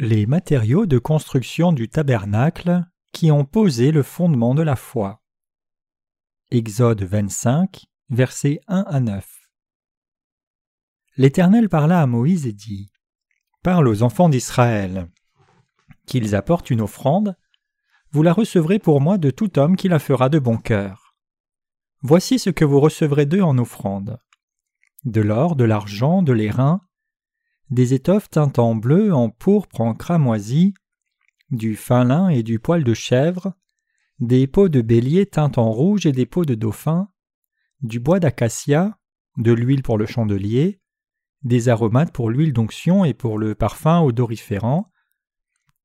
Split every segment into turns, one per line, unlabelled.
Les matériaux de construction du tabernacle qui ont posé le fondement de la foi. Exode 25, versets 1 à 9. L'Éternel parla à Moïse et dit Parle aux enfants d'Israël. Qu'ils apportent une offrande, vous la recevrez pour moi de tout homme qui la fera de bon cœur. Voici ce que vous recevrez d'eux en offrande de l'or, de l'argent, de l'airain, des étoffes teintes en bleu, en pourpre, en cramoisi, du fin lin et du poil de chèvre, des peaux de bélier teintes en rouge et des peaux de dauphin, du bois d'acacia, de l'huile pour le chandelier, des aromates pour l'huile d'onction et pour le parfum odoriférant,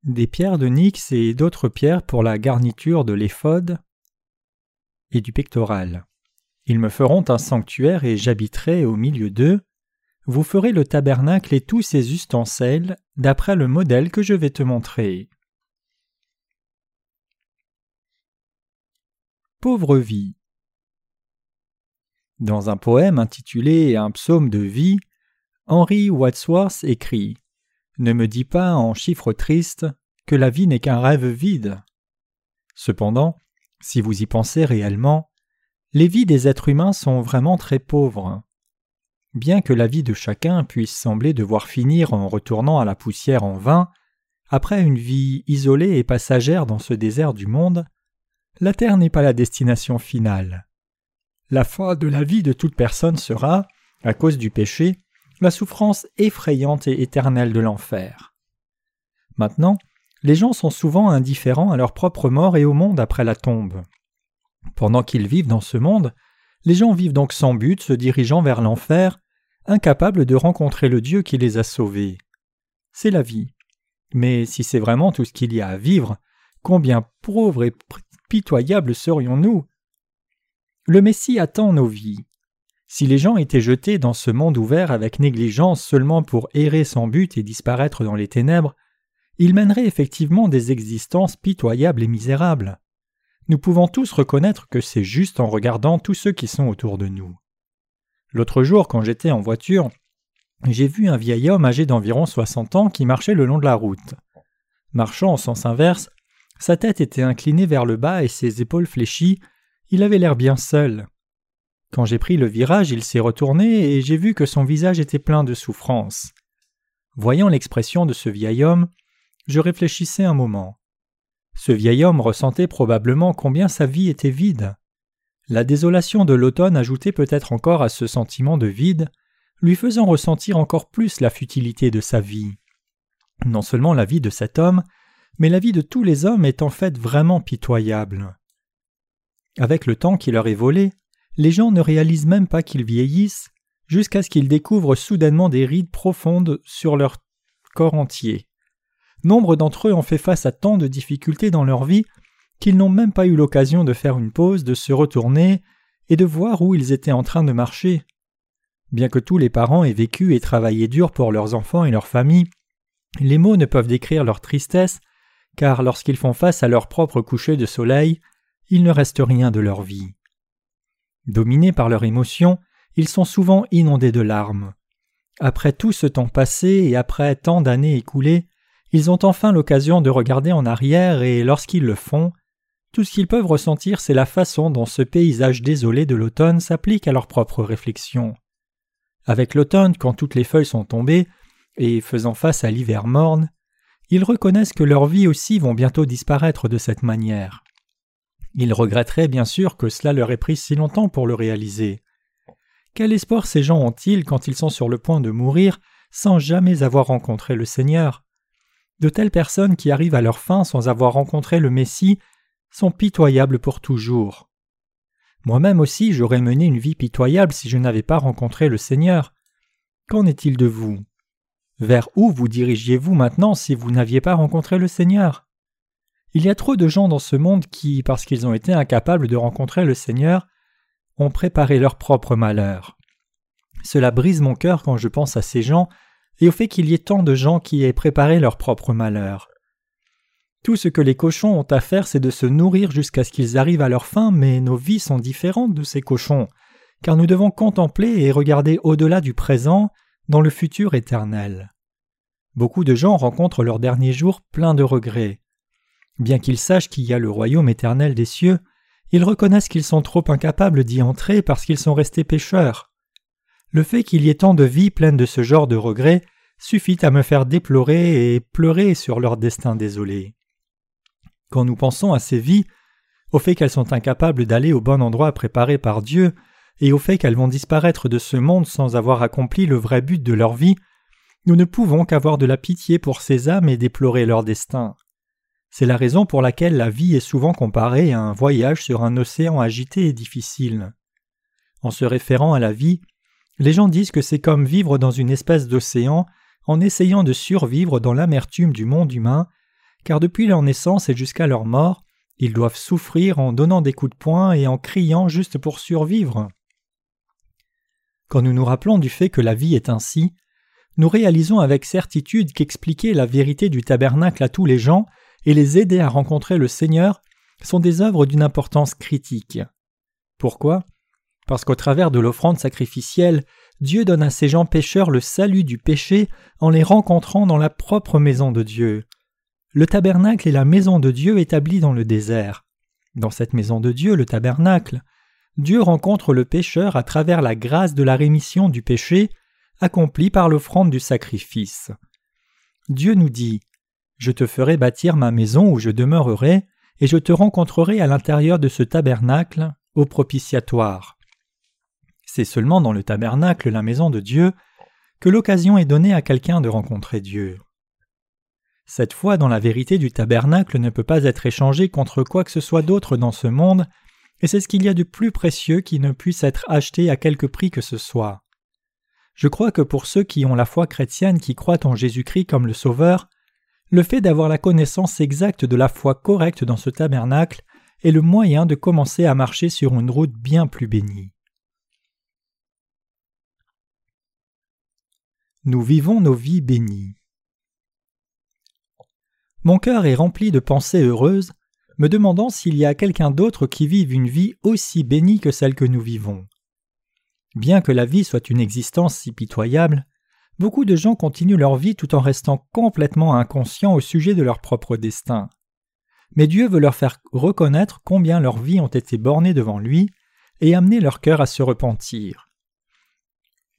des pierres de nix et d'autres pierres pour la garniture de l'éphode et du pectoral. Ils me feront un sanctuaire et j'habiterai au milieu d'eux. Vous ferez le tabernacle et tous ses ustensiles d'après le modèle que je vais te montrer. Pauvre vie. Dans un poème intitulé Un psaume de vie, Henry Wadsworth écrit Ne me dis pas en chiffres tristes que la vie n'est qu'un rêve vide. Cependant, si vous y pensez réellement, les vies des êtres humains sont vraiment très pauvres. Bien que la vie de chacun puisse sembler devoir finir en retournant à la poussière en vain, après une vie isolée et passagère dans ce désert du monde, la terre n'est pas la destination finale. La fin de la vie de toute personne sera, à cause du péché, la souffrance effrayante et éternelle de l'enfer. Maintenant, les gens sont souvent indifférents à leur propre mort et au monde après la tombe. Pendant qu'ils vivent dans ce monde, les gens vivent donc sans but, se dirigeant vers l'enfer, incapables de rencontrer le Dieu qui les a sauvés. C'est la vie. Mais si c'est vraiment tout ce qu'il y a à vivre, combien pauvres et pitoyables serions-nous? Le Messie attend nos vies. Si les gens étaient jetés dans ce monde ouvert avec négligence seulement pour errer sans but et disparaître dans les ténèbres, ils mèneraient effectivement des existences pitoyables et misérables nous pouvons tous reconnaître que c'est juste en regardant tous ceux qui sont autour de nous. L'autre jour, quand j'étais en voiture, j'ai vu un vieil homme âgé d'environ soixante ans qui marchait le long de la route. Marchant en sens inverse, sa tête était inclinée vers le bas et ses épaules fléchies, il avait l'air bien seul. Quand j'ai pris le virage, il s'est retourné et j'ai vu que son visage était plein de souffrance. Voyant l'expression de ce vieil homme, je réfléchissais un moment. Ce vieil homme ressentait probablement combien sa vie était vide. La désolation de l'automne ajoutait peut-être encore à ce sentiment de vide, lui faisant ressentir encore plus la futilité de sa vie. Non seulement la vie de cet homme, mais la vie de tous les hommes est en fait vraiment pitoyable. Avec le temps qui leur est volé, les gens ne réalisent même pas qu'ils vieillissent, jusqu'à ce qu'ils découvrent soudainement des rides profondes sur leur corps entier. Nombre d'entre eux ont fait face à tant de difficultés dans leur vie qu'ils n'ont même pas eu l'occasion de faire une pause, de se retourner et de voir où ils étaient en train de marcher. Bien que tous les parents aient vécu et travaillé dur pour leurs enfants et leurs familles, les mots ne peuvent décrire leur tristesse, car lorsqu'ils font face à leur propre coucher de soleil, il ne reste rien de leur vie. Dominés par leurs émotions, ils sont souvent inondés de larmes. Après tout ce temps passé et après tant d'années écoulées, ils ont enfin l'occasion de regarder en arrière et lorsqu'ils le font, tout ce qu'ils peuvent ressentir c'est la façon dont ce paysage désolé de l'automne s'applique à leurs propres réflexions. Avec l'automne, quand toutes les feuilles sont tombées, et faisant face à l'hiver morne, ils reconnaissent que leurs vies aussi vont bientôt disparaître de cette manière. Ils regretteraient bien sûr que cela leur ait pris si longtemps pour le réaliser. Quel espoir ces gens ont-ils quand ils sont sur le point de mourir sans jamais avoir rencontré le Seigneur? De telles personnes qui arrivent à leur fin sans avoir rencontré le Messie sont pitoyables pour toujours. Moi-même aussi j'aurais mené une vie pitoyable si je n'avais pas rencontré le Seigneur. Qu'en est-il de vous? Vers où vous dirigiez-vous maintenant si vous n'aviez pas rencontré le Seigneur? Il y a trop de gens dans ce monde qui, parce qu'ils ont été incapables de rencontrer le Seigneur, ont préparé leur propre malheur. Cela brise mon cœur quand je pense à ces gens et au fait qu'il y ait tant de gens qui aient préparé leur propre malheur. Tout ce que les cochons ont à faire, c'est de se nourrir jusqu'à ce qu'ils arrivent à leur fin, mais nos vies sont différentes de ces cochons, car nous devons contempler et regarder au-delà du présent, dans le futur éternel. Beaucoup de gens rencontrent leurs derniers jours pleins de regrets. Bien qu'ils sachent qu'il y a le royaume éternel des cieux, ils reconnaissent qu'ils sont trop incapables d'y entrer parce qu'ils sont restés pécheurs. Le fait qu'il y ait tant de vies pleines de ce genre de regrets suffit à me faire déplorer et pleurer sur leur destin désolé. Quand nous pensons à ces vies, au fait qu'elles sont incapables d'aller au bon endroit préparé par Dieu, et au fait qu'elles vont disparaître de ce monde sans avoir accompli le vrai but de leur vie, nous ne pouvons qu'avoir de la pitié pour ces âmes et déplorer leur destin. C'est la raison pour laquelle la vie est souvent comparée à un voyage sur un océan agité et difficile. En se référant à la vie, les gens disent que c'est comme vivre dans une espèce d'océan en essayant de survivre dans l'amertume du monde humain, car depuis leur naissance et jusqu'à leur mort, ils doivent souffrir en donnant des coups de poing et en criant juste pour survivre. Quand nous nous rappelons du fait que la vie est ainsi, nous réalisons avec certitude qu'expliquer la vérité du tabernacle à tous les gens et les aider à rencontrer le Seigneur sont des œuvres d'une importance critique. Pourquoi? Parce qu'au travers de l'offrande sacrificielle, Dieu donne à ces gens pécheurs le salut du péché en les rencontrant dans la propre maison de Dieu. Le tabernacle est la maison de Dieu établie dans le désert. Dans cette maison de Dieu, le tabernacle, Dieu rencontre le pécheur à travers la grâce de la rémission du péché accomplie par l'offrande du sacrifice. Dieu nous dit Je te ferai bâtir ma maison où je demeurerai, et je te rencontrerai à l'intérieur de ce tabernacle, au propitiatoire. C'est seulement dans le tabernacle, la maison de Dieu, que l'occasion est donnée à quelqu'un de rencontrer Dieu. Cette foi dans la vérité du tabernacle ne peut pas être échangée contre quoi que ce soit d'autre dans ce monde et c'est ce qu'il y a de plus précieux qui ne puisse être acheté à quelque prix que ce soit. Je crois que pour ceux qui ont la foi chrétienne qui croient en Jésus-Christ comme le Sauveur, le fait d'avoir la connaissance exacte de la foi correcte dans ce tabernacle est le moyen de commencer à marcher sur une route bien plus bénie. Nous vivons nos vies bénies. Mon cœur est rempli de pensées heureuses me demandant s'il y a quelqu'un d'autre qui vive une vie aussi bénie que celle que nous vivons. Bien que la vie soit une existence si pitoyable, beaucoup de gens continuent leur vie tout en restant complètement inconscients au sujet de leur propre destin. Mais Dieu veut leur faire reconnaître combien leurs vies ont été bornées devant lui et amener leur cœur à se repentir.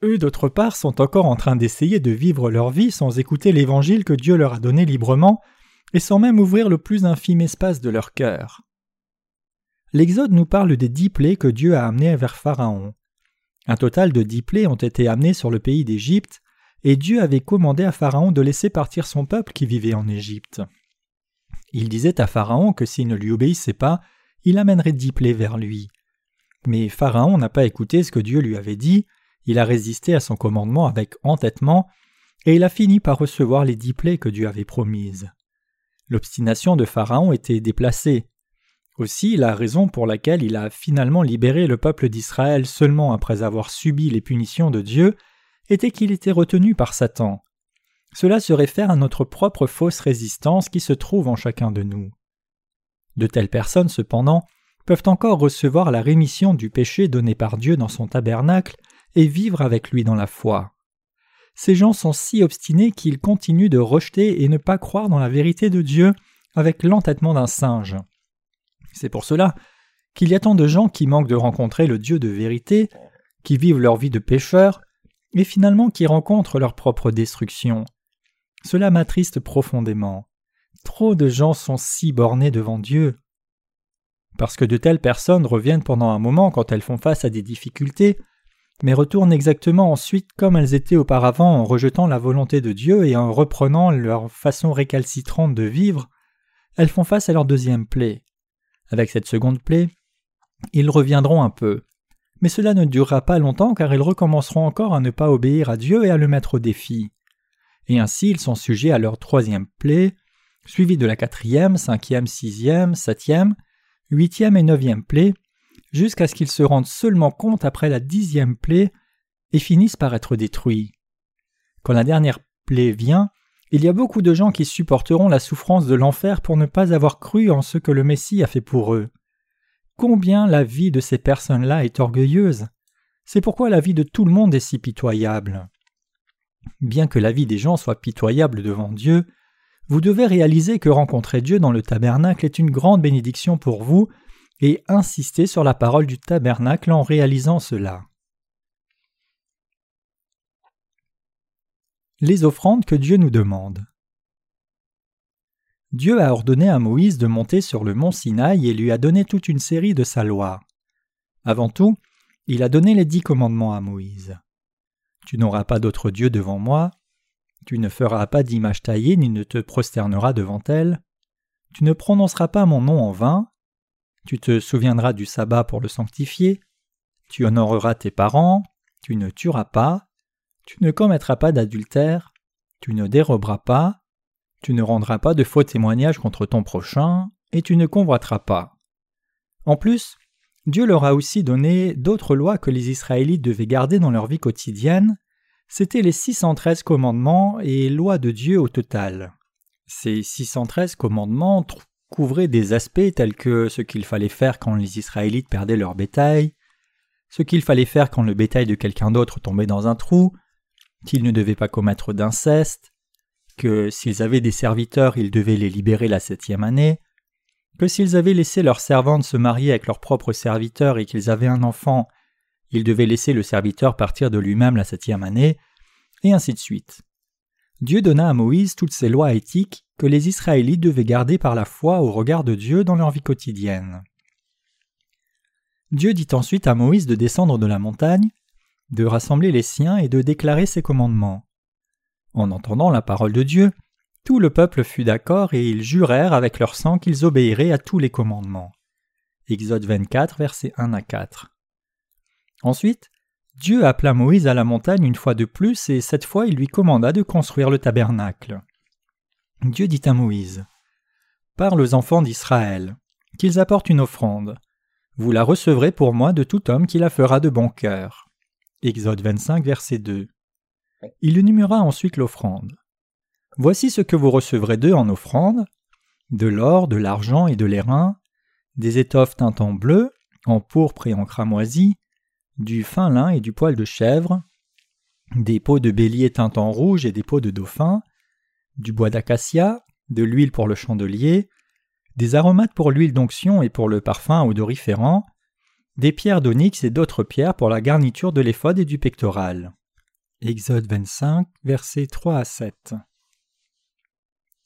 Eux, d'autre part, sont encore en train d'essayer de vivre leur vie sans écouter l'évangile que Dieu leur a donné librement et sans même ouvrir le plus infime espace de leur cœur. L'Exode nous parle des dix plaies que Dieu a amenées vers Pharaon. Un total de dix plaies ont été amenées sur le pays d'Égypte, et Dieu avait commandé à Pharaon de laisser partir son peuple qui vivait en Égypte. Il disait à Pharaon que s'il ne lui obéissait pas, il amènerait dix plaies vers lui. Mais Pharaon n'a pas écouté ce que Dieu lui avait dit, il a résisté à son commandement avec entêtement, et il a fini par recevoir les dix plaies que Dieu avait promises. L'obstination de Pharaon était déplacée. Aussi la raison pour laquelle il a finalement libéré le peuple d'Israël seulement après avoir subi les punitions de Dieu était qu'il était retenu par Satan. Cela se réfère à notre propre fausse résistance qui se trouve en chacun de nous. De telles personnes, cependant, peuvent encore recevoir la rémission du péché donné par Dieu dans son tabernacle et vivre avec lui dans la foi ces gens sont si obstinés qu'ils continuent de rejeter et ne pas croire dans la vérité de Dieu avec l'entêtement d'un singe. C'est pour cela qu'il y a tant de gens qui manquent de rencontrer le Dieu de vérité, qui vivent leur vie de pécheurs, et finalement qui rencontrent leur propre destruction. Cela m'attriste profondément. Trop de gens sont si bornés devant Dieu. Parce que de telles personnes reviennent pendant un moment quand elles font face à des difficultés, mais retournent exactement ensuite comme elles étaient auparavant en rejetant la volonté de Dieu et en reprenant leur façon récalcitrante de vivre, elles font face à leur deuxième plaie. Avec cette seconde plaie, ils reviendront un peu. Mais cela ne durera pas longtemps car ils recommenceront encore à ne pas obéir à Dieu et à le mettre au défi. Et ainsi ils sont sujets à leur troisième plaie, suivie de la quatrième, cinquième, sixième, septième, huitième et neuvième plaie, jusqu'à ce qu'ils se rendent seulement compte après la dixième plaie et finissent par être détruits. Quand la dernière plaie vient, il y a beaucoup de gens qui supporteront la souffrance de l'enfer pour ne pas avoir cru en ce que le Messie a fait pour eux. Combien la vie de ces personnes-là est orgueilleuse. C'est pourquoi la vie de tout le monde est si pitoyable. bien que la vie des gens soit pitoyable devant Dieu, vous devez réaliser que rencontrer Dieu dans le tabernacle est une grande bénédiction pour vous et insister sur la parole du tabernacle en réalisant cela. Les offrandes que Dieu nous demande. Dieu a ordonné à Moïse de monter sur le mont Sinaï et lui a donné toute une série de sa loi. Avant tout, il a donné les dix commandements à Moïse. Tu n'auras pas d'autre Dieu devant moi, tu ne feras pas d'image taillée ni ne te prosterneras devant elle, tu ne prononceras pas mon nom en vain, tu te souviendras du sabbat pour le sanctifier, tu honoreras tes parents, tu ne tueras pas, tu ne commettras pas d'adultère, tu ne déroberas pas, tu ne rendras pas de faux témoignages contre ton prochain, et tu ne convoiteras pas. En plus, Dieu leur a aussi donné d'autres lois que les Israélites devaient garder dans leur vie quotidienne. C'étaient les 613 commandements et lois de Dieu au total. Ces 613 commandements couvraient des aspects tels que ce qu'il fallait faire quand les Israélites perdaient leur bétail, ce qu'il fallait faire quand le bétail de quelqu'un d'autre tombait dans un trou, qu'ils ne devaient pas commettre d'inceste, que s'ils avaient des serviteurs, ils devaient les libérer la septième année, que s'ils avaient laissé leur servante se marier avec leur propre serviteur et qu'ils avaient un enfant, ils devaient laisser le serviteur partir de lui-même la septième année, et ainsi de suite. Dieu donna à Moïse toutes ces lois éthiques que les Israélites devaient garder par la foi au regard de Dieu dans leur vie quotidienne. Dieu dit ensuite à Moïse de descendre de la montagne, de rassembler les siens et de déclarer ses commandements. En entendant la parole de Dieu, tout le peuple fut d'accord et ils jurèrent avec leur sang qu'ils obéiraient à tous les commandements. Exode 24, versets 1 à 4. Ensuite, Dieu appela Moïse à la montagne une fois de plus et cette fois il lui commanda de construire le tabernacle. Dieu dit à Moïse Parle aux enfants d'Israël, qu'ils apportent une offrande. Vous la recevrez pour moi de tout homme qui la fera de bon cœur. Exode 25, verset 2. Il énuméra ensuite l'offrande. Voici ce que vous recevrez d'eux en offrande de l'or, de l'argent et de l'airain, des étoffes teintes en bleu, en pourpre et en cramoisi, du fin lin et du poil de chèvre, des peaux de bélier teintes en rouge et des peaux de dauphin, du bois d'acacia, de l'huile pour le chandelier, des aromates pour l'huile d'onction et pour le parfum odoriférant, des pierres d'onyx et d'autres pierres pour la garniture de l'éphode et du pectoral. Exode 25, versets 3 à 7.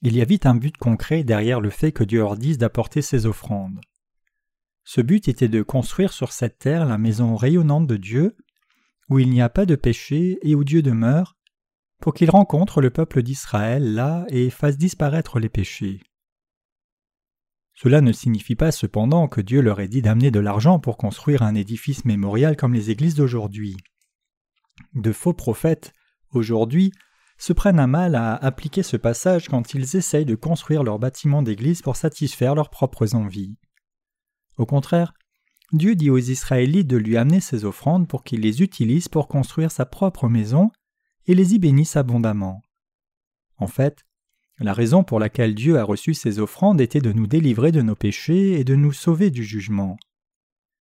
Il y a vite un but concret derrière le fait que Dieu leur dise d'apporter ses offrandes. Ce but était de construire sur cette terre la maison rayonnante de Dieu, où il n'y a pas de péché et où Dieu demeure, pour qu'il rencontre le peuple d'Israël là et fasse disparaître les péchés. Cela ne signifie pas cependant que Dieu leur ait dit d'amener de l'argent pour construire un édifice mémorial comme les églises d'aujourd'hui. De faux prophètes, aujourd'hui, se prennent à mal à appliquer ce passage quand ils essayent de construire leur bâtiment d'église pour satisfaire leurs propres envies. Au contraire, Dieu dit aux Israélites de lui amener ses offrandes pour qu'ils les utilisent pour construire sa propre maison et les y bénissent abondamment. En fait, la raison pour laquelle Dieu a reçu ces offrandes était de nous délivrer de nos péchés et de nous sauver du jugement.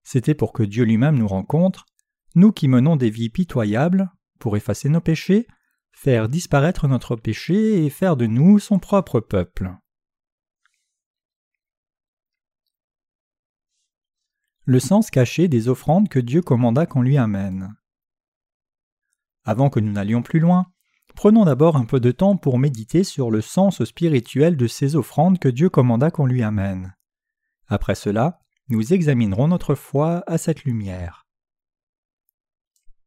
C'était pour que Dieu lui-même nous rencontre nous qui menons des vies pitoyables, pour effacer nos péchés, faire disparaître notre péché et faire de nous son propre peuple. Le sens caché des offrandes que Dieu commanda qu'on lui amène. Avant que nous n'allions plus loin, prenons d'abord un peu de temps pour méditer sur le sens spirituel de ces offrandes que Dieu commanda qu'on lui amène. Après cela, nous examinerons notre foi à cette lumière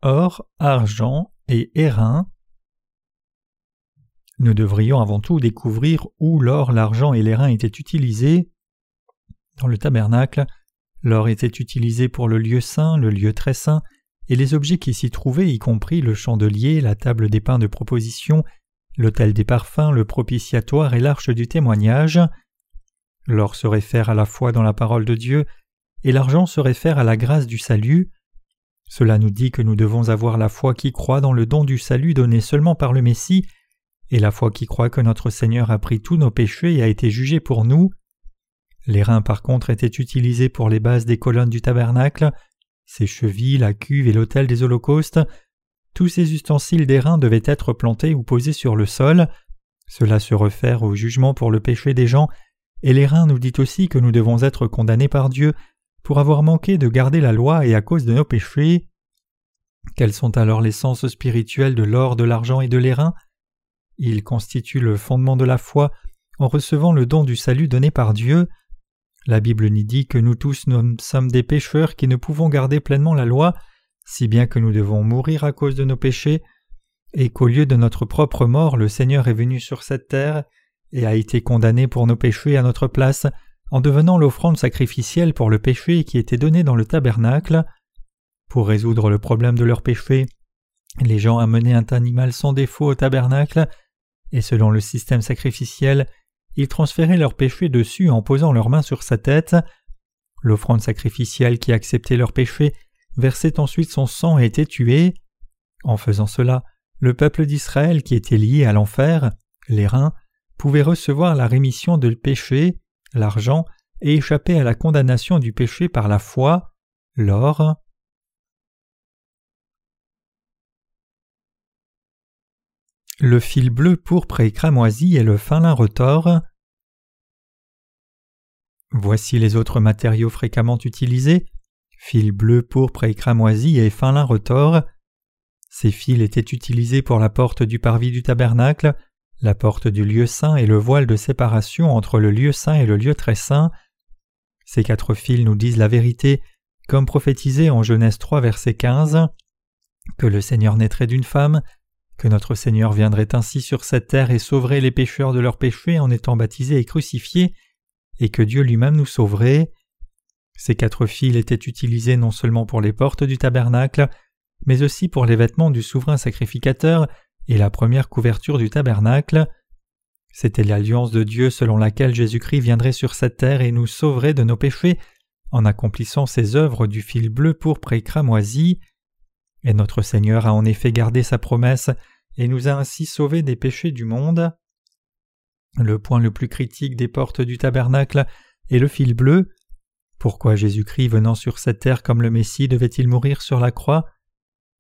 or, argent et airain. Nous devrions avant tout découvrir où l'or, l'argent et l'airain étaient utilisés. Dans le tabernacle, l'or était utilisé pour le lieu saint, le lieu très saint, et les objets qui s'y trouvaient, y compris le chandelier, la table des pains de proposition, l'autel des parfums, le propitiatoire et l'arche du témoignage. L'or se réfère à la foi dans la parole de Dieu, et l'argent se réfère à la grâce du salut. Cela nous dit que nous devons avoir la foi qui croit dans le don du salut donné seulement par le Messie, et la foi qui croit que notre Seigneur a pris tous nos péchés et a été jugé pour nous. Les reins par contre étaient utilisés pour les bases des colonnes du tabernacle, ses chevilles, la cuve et l'autel des holocaustes. tous ces ustensiles d'airain devaient être plantés ou posés sur le sol. Cela se réfère au jugement pour le péché des gens, et l'airain nous dit aussi que nous devons être condamnés par Dieu pour avoir manqué de garder la loi et à cause de nos péchés. Quels sont alors les sens spirituels de l'or, de l'argent et de l'airain Ils constituent le fondement de la foi en recevant le don du salut donné par Dieu. La Bible nous dit que nous tous sommes des pécheurs qui ne pouvons garder pleinement la loi, si bien que nous devons mourir à cause de nos péchés, et qu'au lieu de notre propre mort, le Seigneur est venu sur cette terre et a été condamné pour nos péchés à notre place en devenant l'offrande sacrificielle pour le péché qui était donnée dans le tabernacle. Pour résoudre le problème de leur péché, les gens amenaient un animal sans défaut au tabernacle, et selon le système sacrificiel, ils transféraient leur péché dessus en posant leurs mains sur sa tête. L'offrande sacrificielle qui acceptait leur péché versait ensuite son sang et était tuée. En faisant cela, le peuple d'Israël qui était lié à l'enfer, les reins, pouvait recevoir la rémission de péché, l'argent, et échapper à la condamnation du péché par la foi, l'or. Le fil bleu pourpre et cramoisi et le fin lin retors. Voici les autres matériaux fréquemment utilisés fil bleu, pourpre et cramoisi et fin lin retors. Ces fils étaient utilisés pour la porte du parvis du tabernacle, la porte du lieu saint et le voile de séparation entre le lieu saint et le lieu très saint. Ces quatre fils nous disent la vérité, comme prophétisé en Genèse 3 verset 15, que le Seigneur naîtrait d'une femme, que notre Seigneur viendrait ainsi sur cette terre et sauverait les pécheurs de leurs péchés en étant baptisés et crucifiés, et que Dieu lui-même nous sauverait. Ces quatre fils étaient utilisés non seulement pour les portes du tabernacle, mais aussi pour les vêtements du souverain sacrificateur et la première couverture du tabernacle. C'était l'alliance de Dieu selon laquelle Jésus-Christ viendrait sur cette terre et nous sauverait de nos péchés en accomplissant ses œuvres du fil bleu pourpre et cramoisi. Et notre Seigneur a en effet gardé sa promesse et nous a ainsi sauvés des péchés du monde. Le point le plus critique des portes du tabernacle est le fil bleu. Pourquoi Jésus-Christ venant sur cette terre comme le Messie devait-il mourir sur la croix?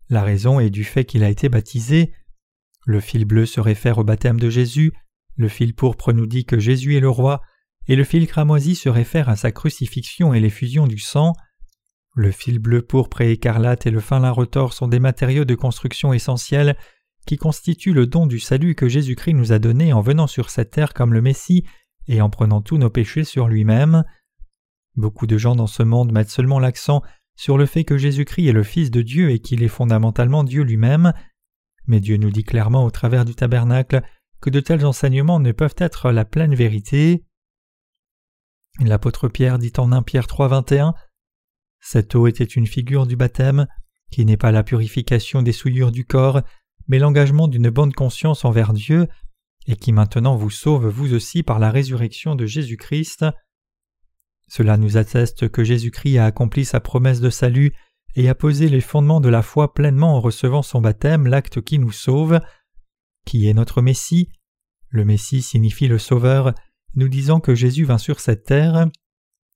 La raison est du fait qu'il a été baptisé. Le fil bleu se réfère au baptême de Jésus, le fil pourpre nous dit que Jésus est le roi, et le fil cramoisi se réfère à sa crucifixion et l'effusion du sang. Le fil bleu pourpre et écarlate et le fin lin retors sont des matériaux de construction essentiels qui constituent le don du salut que Jésus-Christ nous a donné en venant sur cette terre comme le Messie et en prenant tous nos péchés sur lui-même. Beaucoup de gens dans ce monde mettent seulement l'accent sur le fait que Jésus-Christ est le Fils de Dieu et qu'il est fondamentalement Dieu lui-même, mais Dieu nous dit clairement au travers du tabernacle que de tels enseignements ne peuvent être la pleine vérité. L'apôtre Pierre dit en 1 Pierre 3.21 Cette eau était une figure du baptême, qui n'est pas la purification des souillures du corps, mais l'engagement d'une bonne conscience envers Dieu, et qui maintenant vous sauve vous aussi par la résurrection de Jésus-Christ. Cela nous atteste que Jésus-Christ a accompli sa promesse de salut et a posé les fondements de la foi pleinement en recevant son baptême, l'acte qui nous sauve. Qui est notre Messie Le Messie signifie le Sauveur, nous disant que Jésus vint sur cette terre,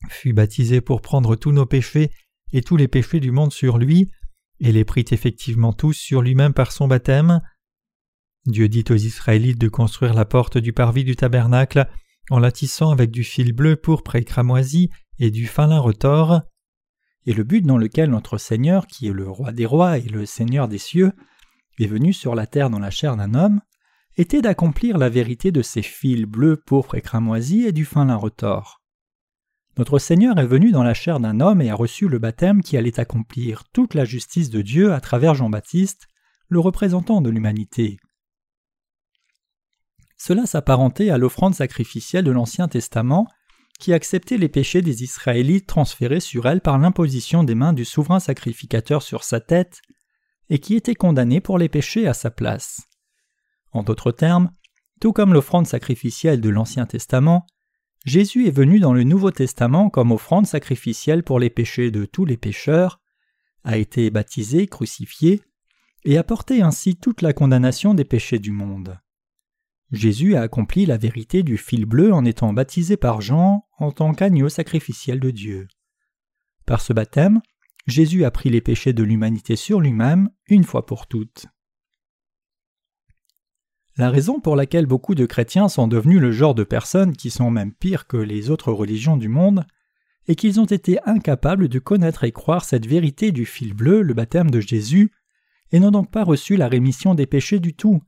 fut baptisé pour prendre tous nos péchés et tous les péchés du monde sur lui, et les prit effectivement tous sur lui-même par son baptême. Dieu dit aux Israélites de construire la porte du parvis du tabernacle en la tissant avec du fil bleu pourpre et cramoisi et du fin lin retors. Et le but dans lequel notre Seigneur, qui est le roi des rois et le Seigneur des cieux, est venu sur la terre dans la chair d'un homme, était d'accomplir la vérité de ces fils bleus, pourpre et cramoisi et du fin lin retors. Notre Seigneur est venu dans la chair d'un homme et a reçu le baptême qui allait accomplir toute la justice de Dieu à travers Jean-Baptiste, le représentant de l'humanité. Cela s'apparentait à l'offrande sacrificielle de l'Ancien Testament, qui acceptait les péchés des Israélites transférés sur elle par l'imposition des mains du souverain sacrificateur sur sa tête, et qui était condamné pour les péchés à sa place. En d'autres termes, tout comme l'offrande sacrificielle de l'Ancien Testament, Jésus est venu dans le Nouveau Testament comme offrande sacrificielle pour les péchés de tous les pécheurs, a été baptisé, crucifié, et a porté ainsi toute la condamnation des péchés du monde. Jésus a accompli la vérité du fil bleu en étant baptisé par Jean en tant qu'agneau sacrificiel de Dieu. Par ce baptême, Jésus a pris les péchés de l'humanité sur lui-même une fois pour toutes. La raison pour laquelle beaucoup de chrétiens sont devenus le genre de personnes qui sont même pires que les autres religions du monde est qu'ils ont été incapables de connaître et croire cette vérité du fil bleu, le baptême de Jésus, et n'ont donc pas reçu la rémission des péchés du tout.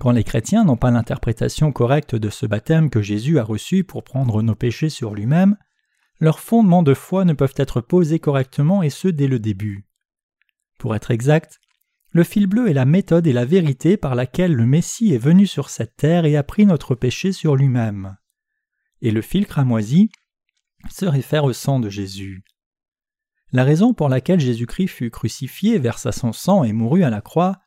Quand les chrétiens n'ont pas l'interprétation correcte de ce baptême que Jésus a reçu pour prendre nos péchés sur lui-même, leurs fondements de foi ne peuvent être posés correctement et ce dès le début. Pour être exact, le fil bleu est la méthode et la vérité par laquelle le Messie est venu sur cette terre et a pris notre péché sur lui-même. Et le fil cramoisi se réfère au sang de Jésus. La raison pour laquelle Jésus-Christ fut crucifié, versa son sang et mourut à la croix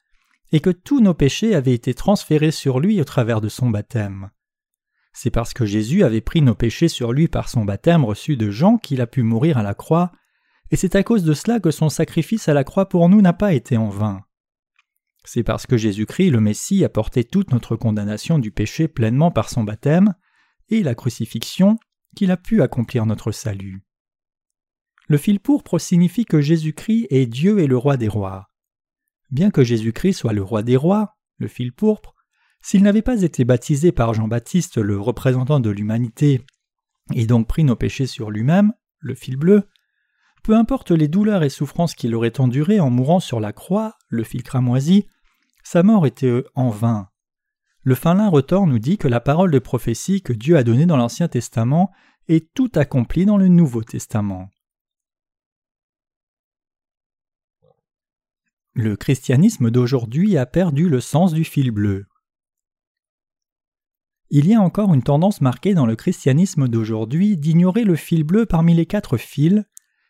est que tous nos péchés avaient été transférés sur lui au travers de son baptême. C'est parce que Jésus avait pris nos péchés sur lui par son baptême reçu de Jean qu'il a pu mourir à la croix, et c'est à cause de cela que son sacrifice à la croix pour nous n'a pas été en vain. C'est parce que Jésus-Christ, le Messie, a porté toute notre condamnation du péché pleinement par son baptême et la crucifixion qu'il a pu accomplir notre salut. Le fil pourpre signifie que Jésus-Christ est Dieu et le roi des rois. Bien que Jésus-Christ soit le roi des rois, le fil pourpre, s'il n'avait pas été baptisé par Jean-Baptiste, le représentant de l'humanité, et donc pris nos péchés sur lui-même, le fil bleu, peu importe les douleurs et souffrances qu'il aurait endurées en mourant sur la croix, le fil cramoisi, sa mort était en vain. Le Finlin retort nous dit que la parole de prophétie que Dieu a donnée dans l'Ancien Testament est tout accomplie dans le Nouveau Testament. Le christianisme d'aujourd'hui a perdu le sens du fil bleu. Il y a encore une tendance marquée dans le christianisme d'aujourd'hui d'ignorer le fil bleu parmi les quatre fils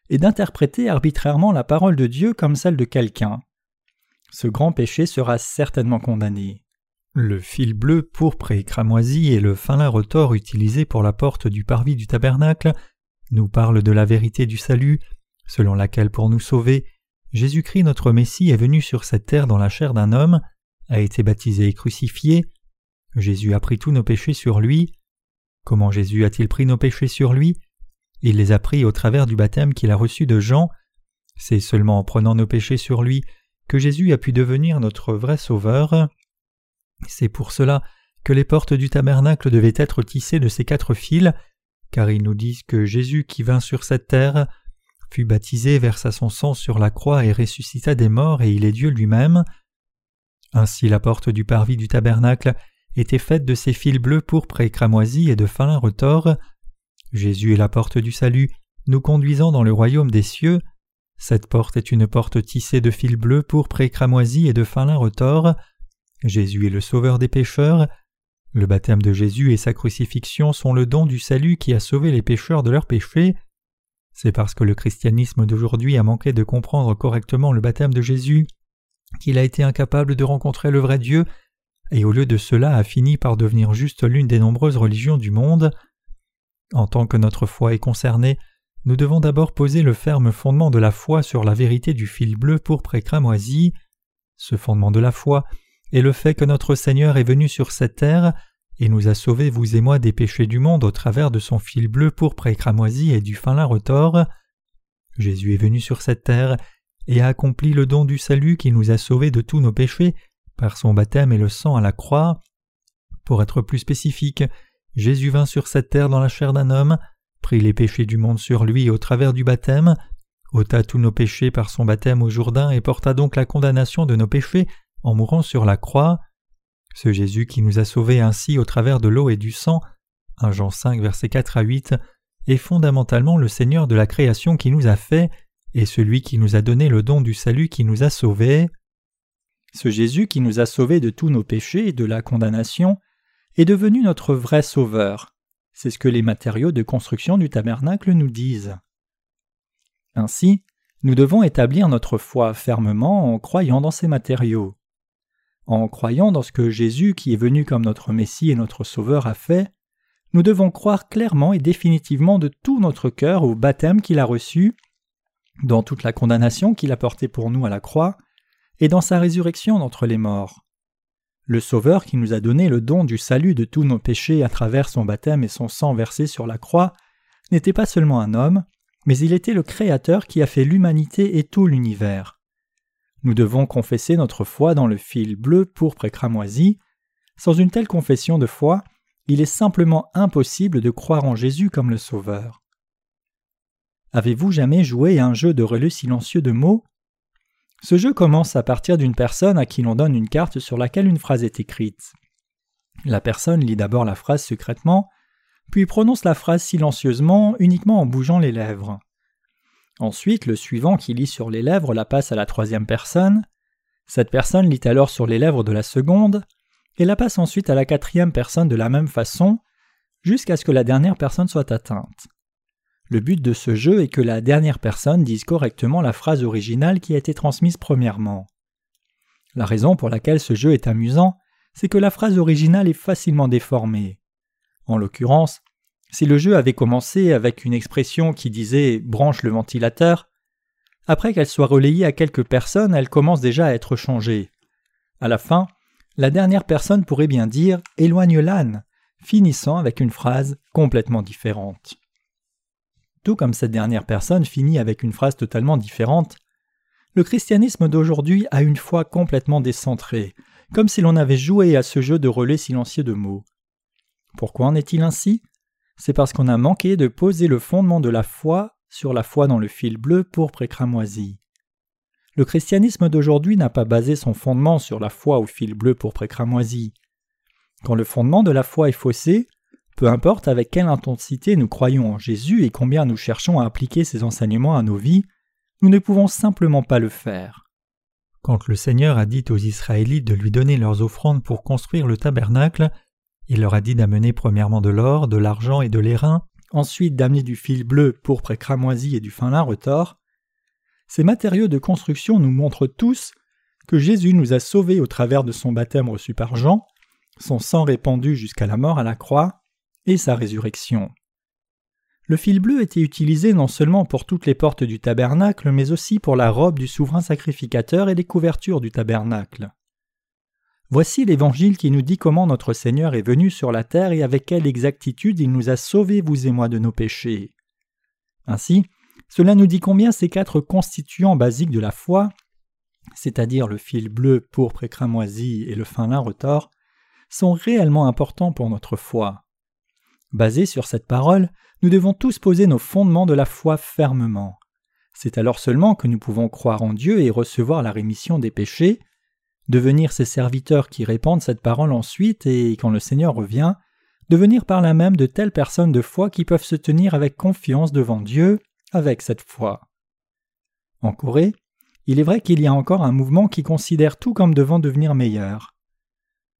et d'interpréter arbitrairement la parole de Dieu comme celle de quelqu'un. Ce grand péché sera certainement condamné. Le fil bleu, pourpre et cramoisi et le fin lin retors utilisé pour la porte du parvis du tabernacle nous parlent de la vérité du salut, selon laquelle pour nous sauver, Jésus-Christ notre Messie est venu sur cette terre dans la chair d'un homme, a été baptisé et crucifié, Jésus a pris tous nos péchés sur lui. Comment Jésus a-t-il pris nos péchés sur lui? Il les a pris au travers du baptême qu'il a reçu de Jean. C'est seulement en prenant nos péchés sur lui que Jésus a pu devenir notre vrai Sauveur. C'est pour cela que les portes du tabernacle devaient être tissées de ces quatre fils, car ils nous disent que Jésus qui vint sur cette terre fut baptisé, versa son sang sur la croix et ressuscita des morts, et il est Dieu lui-même. Ainsi la porte du parvis du tabernacle était faite de ces fils bleus pourpre et cramoisis et de fin retors. Jésus est la porte du salut, nous conduisant dans le royaume des cieux. Cette porte est une porte tissée de fils bleus pourpre et cramoisis et de fin lin retors. Jésus est le sauveur des pécheurs. Le baptême de Jésus et sa crucifixion sont le don du salut qui a sauvé les pécheurs de leurs péchés. C'est parce que le christianisme d'aujourd'hui a manqué de comprendre correctement le baptême de Jésus qu'il a été incapable de rencontrer le vrai Dieu, et au lieu de cela a fini par devenir juste l'une des nombreuses religions du monde. En tant que notre foi est concernée, nous devons d'abord poser le ferme fondement de la foi sur la vérité du fil bleu pour cramoisi. Ce fondement de la foi est le fait que notre Seigneur est venu sur cette terre et nous a sauvés, vous et moi, des péchés du monde au travers de son fil bleu pour et cramoisi et du fin lin retors. Jésus est venu sur cette terre et a accompli le don du salut qui nous a sauvés de tous nos péchés par son baptême et le sang à la croix. Pour être plus spécifique, Jésus vint sur cette terre dans la chair d'un homme, prit les péchés du monde sur lui au travers du baptême, ôta tous nos péchés par son baptême au Jourdain et porta donc la condamnation de nos péchés en mourant sur la croix. Ce Jésus qui nous a sauvés ainsi au travers de l'eau et du sang, 1 Jean 5 versets 4 à 8, est fondamentalement le Seigneur de la création qui nous a fait, et celui qui nous a donné le don du salut qui nous a sauvés. Ce Jésus qui nous a sauvés de tous nos péchés et de la condamnation est devenu notre vrai Sauveur. C'est ce que les matériaux de construction du tabernacle nous disent. Ainsi, nous devons établir notre foi fermement en croyant dans ces matériaux. En croyant dans ce que Jésus, qui est venu comme notre Messie et notre Sauveur, a fait, nous devons croire clairement et définitivement de tout notre cœur au baptême qu'il a reçu, dans toute la condamnation qu'il a portée pour nous à la croix, et dans sa résurrection d'entre les morts. Le Sauveur qui nous a donné le don du salut de tous nos péchés à travers son baptême et son sang versé sur la croix n'était pas seulement un homme, mais il était le Créateur qui a fait l'humanité et tout l'univers. Nous devons confesser notre foi dans le fil bleu, pourpre et cramoisi. Sans une telle confession de foi, il est simplement impossible de croire en Jésus comme le Sauveur. Avez-vous jamais joué à un jeu de relais silencieux de mots Ce jeu commence à partir d'une personne à qui l'on donne une carte sur laquelle une phrase est écrite. La personne lit d'abord la phrase secrètement, puis prononce la phrase silencieusement uniquement en bougeant les lèvres. Ensuite, le suivant qui lit sur les lèvres la passe à la troisième personne. Cette personne lit alors sur les lèvres de la seconde, et la passe ensuite à la quatrième personne de la même façon, jusqu'à ce que la dernière personne soit atteinte. Le but de ce jeu est que la dernière personne dise correctement la phrase originale qui a été transmise premièrement. La raison pour laquelle ce jeu est amusant, c'est que la phrase originale est facilement déformée. En l'occurrence, si le jeu avait commencé avec une expression qui disait branche le ventilateur, après qu'elle soit relayée à quelques personnes, elle commence déjà à être changée. À la fin, la dernière personne pourrait bien dire éloigne l'âne, finissant avec une phrase complètement différente. Tout comme cette dernière personne finit avec une phrase totalement différente, le christianisme d'aujourd'hui a une foi complètement décentrée, comme si l'on avait joué à ce jeu de relais silencieux de mots. Pourquoi en est-il ainsi? C'est parce qu'on a manqué de poser le fondement de la foi sur la foi dans le fil bleu pourpre et. Le christianisme d'aujourd'hui n'a pas basé son fondement sur la foi au fil bleu pourpre et. Quand le fondement de la foi est faussé, peu importe avec quelle intensité nous croyons en Jésus et combien nous cherchons à appliquer ses enseignements à nos vies, nous ne pouvons simplement pas le faire. Quand le Seigneur a dit aux Israélites de lui donner leurs offrandes pour construire le tabernacle, il leur a dit d'amener premièrement de l'or, de l'argent et de l'airain, ensuite d'amener du fil bleu, pourpre et cramoisi et du fin lin retors. Ces matériaux de construction nous montrent tous que Jésus nous a sauvés au travers de son baptême reçu par Jean, son sang répandu jusqu'à la mort à la croix, et sa résurrection. Le fil bleu était utilisé non seulement pour toutes les portes du tabernacle, mais aussi pour la robe du souverain sacrificateur et les couvertures du tabernacle. Voici l'Évangile qui nous dit comment notre Seigneur est venu sur la terre et avec quelle exactitude il nous a sauvés, vous et moi, de nos péchés. Ainsi, cela nous dit combien ces quatre constituants basiques de la foi, c'est-à-dire le fil bleu, pourpre et cramoisi et le fin lin retors, sont réellement importants pour notre foi. Basés sur cette parole, nous devons tous poser nos fondements de la foi fermement. C'est alors seulement que nous pouvons croire en Dieu et recevoir la rémission des péchés, devenir ses serviteurs qui répandent cette parole ensuite et, quand le Seigneur revient, devenir par là même de telles personnes de foi qui peuvent se tenir avec confiance devant Dieu avec cette foi. En Corée, il est vrai qu'il y a encore un mouvement qui considère tout comme devant devenir meilleur.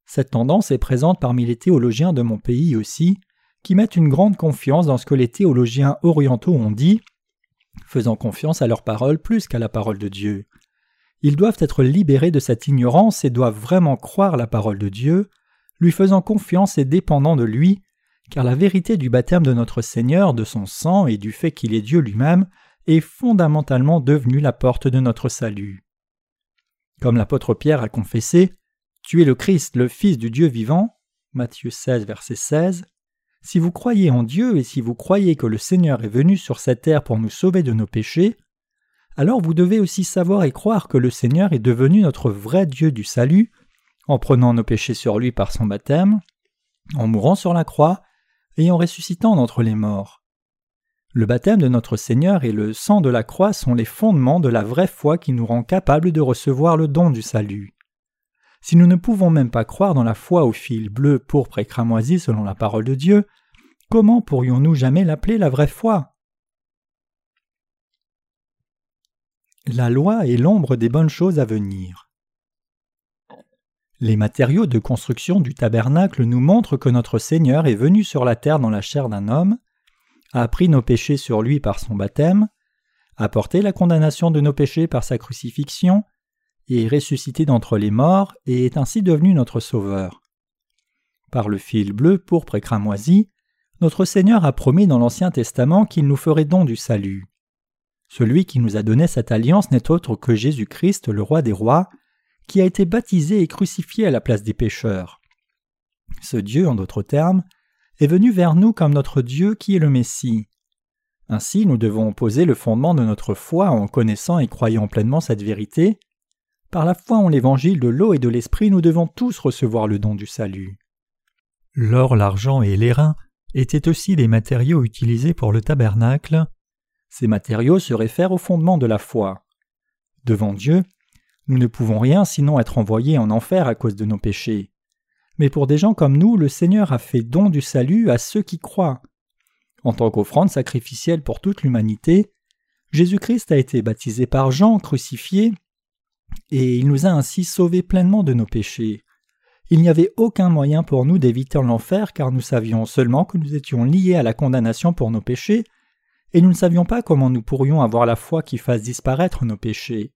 Cette tendance est présente parmi les théologiens de mon pays aussi, qui mettent une grande confiance dans ce que les théologiens orientaux ont dit, faisant confiance à leurs paroles plus qu'à la parole de Dieu. Ils doivent être libérés de cette ignorance et doivent vraiment croire la parole de Dieu, lui faisant confiance et dépendant de lui, car la vérité du baptême de notre Seigneur, de son sang et du fait qu'il est Dieu lui-même est fondamentalement devenue la porte de notre salut. Comme l'apôtre Pierre a confessé, Tu es le Christ, le Fils du Dieu vivant, Matthieu 16, verset 16, si vous croyez en Dieu et si vous croyez que le Seigneur est venu sur cette terre pour nous sauver de nos péchés, alors vous devez aussi savoir et croire que le Seigneur est devenu notre vrai Dieu du salut, en prenant nos péchés sur lui par son baptême, en mourant sur la croix et en ressuscitant d'entre les morts. Le baptême de notre Seigneur et le sang de la croix sont les fondements de la vraie foi qui nous rend capables de recevoir le don du salut. Si nous ne pouvons même pas croire dans la foi au fil bleu, pourpre et cramoisi selon la parole de Dieu, comment pourrions-nous jamais l'appeler la vraie foi? La loi est l'ombre des bonnes choses à venir. Les matériaux de construction du tabernacle nous montrent que notre Seigneur est venu sur la terre dans la chair d'un homme, a pris nos péchés sur lui par son baptême, a porté la condamnation de nos péchés par sa crucifixion, est ressuscité d'entre les morts et est ainsi devenu notre Sauveur. Par le fil bleu, pourpre et cramoisi, notre Seigneur a promis dans l'Ancien Testament qu'il nous ferait don du salut. Celui qui nous a donné cette alliance n'est autre que Jésus-Christ, le roi des rois, qui a été baptisé et crucifié à la place des pécheurs. Ce Dieu, en d'autres termes, est venu vers nous comme notre Dieu qui est le Messie. Ainsi nous devons poser le fondement de notre foi en connaissant et croyant pleinement cette vérité. Par la foi en l'évangile de l'eau et de l'esprit nous devons tous recevoir le don du salut. L'or, l'argent et l'airain étaient aussi des matériaux utilisés pour le tabernacle. Ces matériaux se réfèrent au fondement de la foi. Devant Dieu, nous ne pouvons rien sinon être envoyés en enfer à cause de nos péchés. Mais pour des gens comme nous, le Seigneur a fait don du salut à ceux qui croient. En tant qu'offrande sacrificielle pour toute l'humanité, Jésus-Christ a été baptisé par Jean, crucifié, et il nous a ainsi sauvés pleinement de nos péchés. Il n'y avait aucun moyen pour nous d'éviter l'enfer car nous savions seulement que nous étions liés à la condamnation pour nos péchés, et nous ne savions pas comment nous pourrions avoir la foi qui fasse disparaître nos péchés.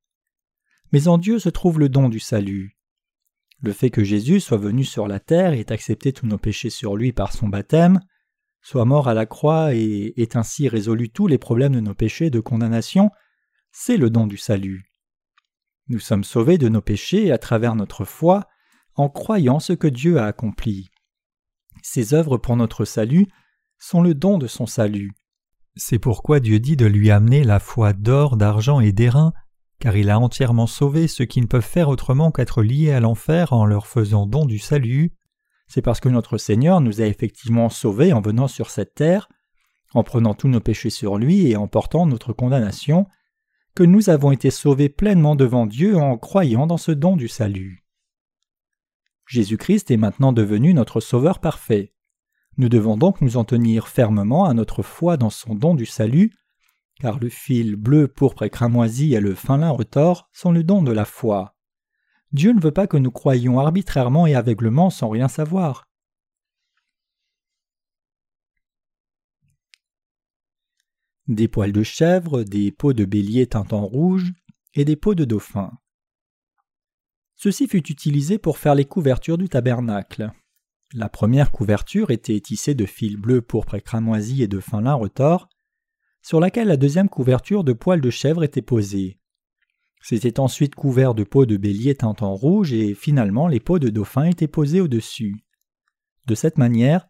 Mais en Dieu se trouve le don du salut. Le fait que Jésus soit venu sur la terre et ait accepté tous nos péchés sur lui par son baptême, soit mort à la croix et ait ainsi résolu tous les problèmes de nos péchés de condamnation, c'est le don du salut. Nous sommes sauvés de nos péchés à travers notre foi, en croyant ce que Dieu a accompli. Ses œuvres pour notre salut sont le don de son salut. C'est pourquoi Dieu dit de lui amener la foi d'or, d'argent et d'airain, car il a entièrement sauvé ceux qui ne peuvent faire autrement qu'être liés à l'enfer en leur faisant don du salut. C'est parce que notre Seigneur nous a effectivement sauvés en venant sur cette terre, en prenant tous nos péchés sur lui et en portant notre condamnation, que nous avons été sauvés pleinement devant Dieu en croyant dans ce don du salut. Jésus-Christ est maintenant devenu notre Sauveur parfait. Nous devons donc nous en tenir fermement à notre foi dans son don du salut, car le fil bleu, pourpre et cramoisi et le fin lin retors sont le don de la foi. Dieu ne veut pas que nous croyions arbitrairement et aveuglement sans rien savoir. Des poils de chèvre, des peaux de bélier teintes rouge et des peaux de dauphin. Ceci fut utilisé pour faire les couvertures du tabernacle. La première couverture était tissée de fils bleus, pourpre et cramoisi et de fin lin retors, sur laquelle la deuxième couverture de poils de chèvre était posée. C'était ensuite couvert de peau de bélier teinte en rouge et finalement les peaux de dauphin étaient posées au-dessus. De cette manière,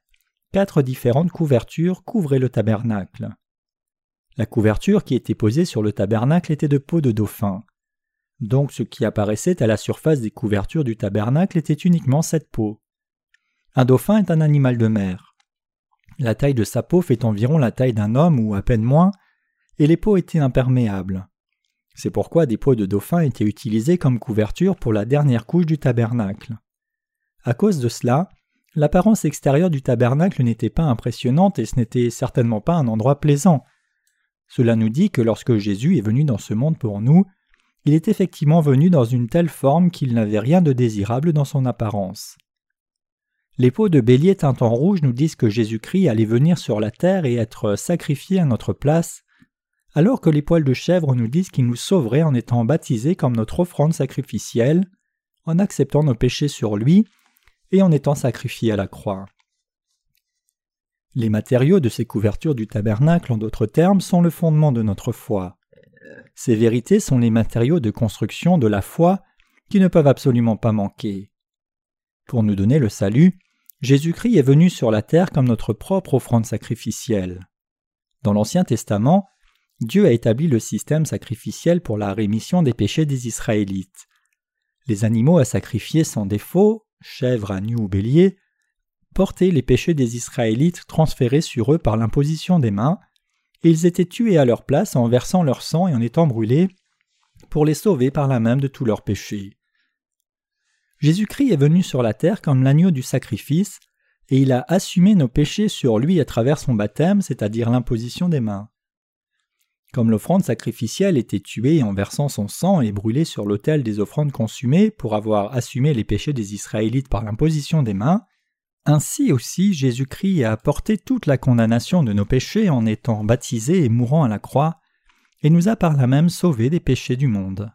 quatre différentes couvertures couvraient le tabernacle. La couverture qui était posée sur le tabernacle était de peau de dauphin. Donc ce qui apparaissait à la surface des couvertures du tabernacle était uniquement cette peau. Un dauphin est un animal de mer. La taille de sa peau fait environ la taille d'un homme ou à peine moins, et les peaux étaient imperméables. C'est pourquoi des peaux de dauphin étaient utilisées comme couverture pour la dernière couche du tabernacle. À cause de cela, l'apparence extérieure du tabernacle n'était pas impressionnante et ce n'était certainement pas un endroit plaisant. Cela nous dit que lorsque Jésus est venu dans ce monde pour nous, il est effectivement venu dans une telle forme qu'il n'avait rien de désirable dans son apparence. Les peaux de bélier teintes en rouge nous disent que Jésus-Christ allait venir sur la terre et être sacrifié à notre place, alors que les poils de chèvre nous disent qu'il nous sauverait en étant baptisé comme notre offrande sacrificielle, en acceptant nos péchés sur lui et en étant sacrifié à la croix. Les matériaux de ces couvertures du tabernacle, en d'autres termes, sont le fondement de notre foi. Ces vérités sont les matériaux de construction de la foi qui ne peuvent absolument pas manquer. Pour nous donner le salut, Jésus-Christ est venu sur la terre comme notre propre offrande sacrificielle. Dans l'Ancien Testament, Dieu a établi le système sacrificiel pour la rémission des péchés des Israélites. Les animaux à sacrifier sans défaut, chèvres, agneaux ou béliers, portaient les péchés des Israélites transférés sur eux par l'imposition des mains, et ils étaient tués à leur place en versant leur sang et en étant brûlés, pour les sauver par la même de tous leurs péchés. Jésus-Christ est venu sur la terre comme l'agneau du sacrifice, et il a assumé nos péchés sur lui à travers son baptême, c'est-à-dire l'imposition des mains. Comme l'offrande sacrificielle était tuée en versant son sang et brûlée sur l'autel des offrandes consumées pour avoir assumé les péchés des Israélites par l'imposition des mains, ainsi aussi Jésus-Christ a porté toute la condamnation de nos péchés en étant baptisé et mourant à la croix, et nous a par là même sauvés des péchés du monde.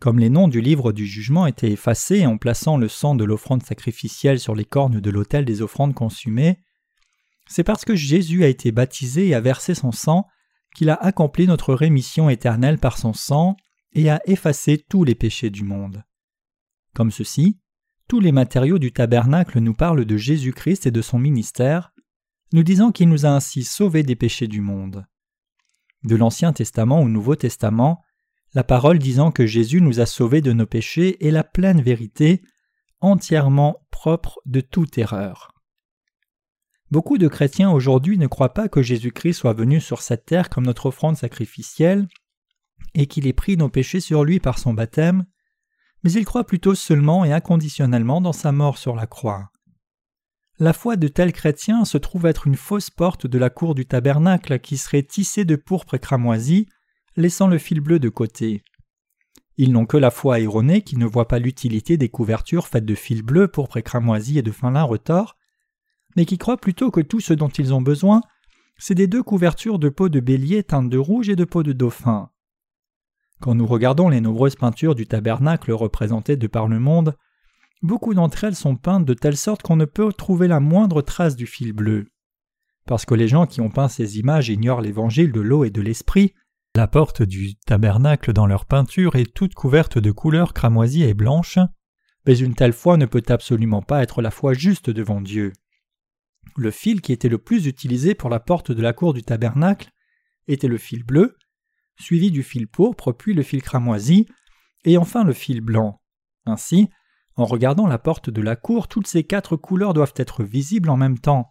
Comme les noms du livre du jugement étaient effacés en plaçant le sang de l'offrande sacrificielle sur les cornes de l'autel des offrandes consumées, c'est parce que Jésus a été baptisé et a versé son sang qu'il a accompli notre rémission éternelle par son sang et a effacé tous les péchés du monde. Comme ceci, tous les matériaux du tabernacle nous parlent de Jésus-Christ et de son ministère, nous disant qu'il nous a ainsi sauvés des péchés du monde. De l'Ancien Testament au Nouveau Testament, la parole disant que Jésus nous a sauvés de nos péchés est la pleine vérité, entièrement propre de toute erreur. Beaucoup de chrétiens aujourd'hui ne croient pas que Jésus-Christ soit venu sur cette terre comme notre offrande sacrificielle et qu'il ait pris nos péchés sur lui par son baptême, mais ils croient plutôt seulement et inconditionnellement dans sa mort sur la croix. La foi de tels chrétiens se trouve être une fausse porte de la cour du tabernacle qui serait tissée de pourpre et cramoisi, laissant le fil bleu de côté. Ils n'ont que la foi erronée qui ne voit pas l'utilité des couvertures faites de fil bleu, pourpre et cramoisi et de fin lin retors, mais qui croient plutôt que tout ce dont ils ont besoin, c'est des deux couvertures de peau de bélier teintes de rouge et de peau de dauphin. Quand nous regardons les nombreuses peintures du tabernacle représentées de par le monde, beaucoup d'entre elles sont peintes de telle sorte qu'on ne peut trouver la moindre trace du fil bleu. Parce que les gens qui ont peint ces images ignorent l'évangile de l'eau et de l'esprit, la porte du tabernacle dans leur peinture est toute couverte de couleurs cramoisies et blanches, mais une telle foi ne peut absolument pas être la foi juste devant Dieu. Le fil qui était le plus utilisé pour la porte de la cour du tabernacle était le fil bleu, suivi du fil pourpre puis le fil cramoisi, et enfin le fil blanc. Ainsi, en regardant la porte de la cour, toutes ces quatre couleurs doivent être visibles en même temps.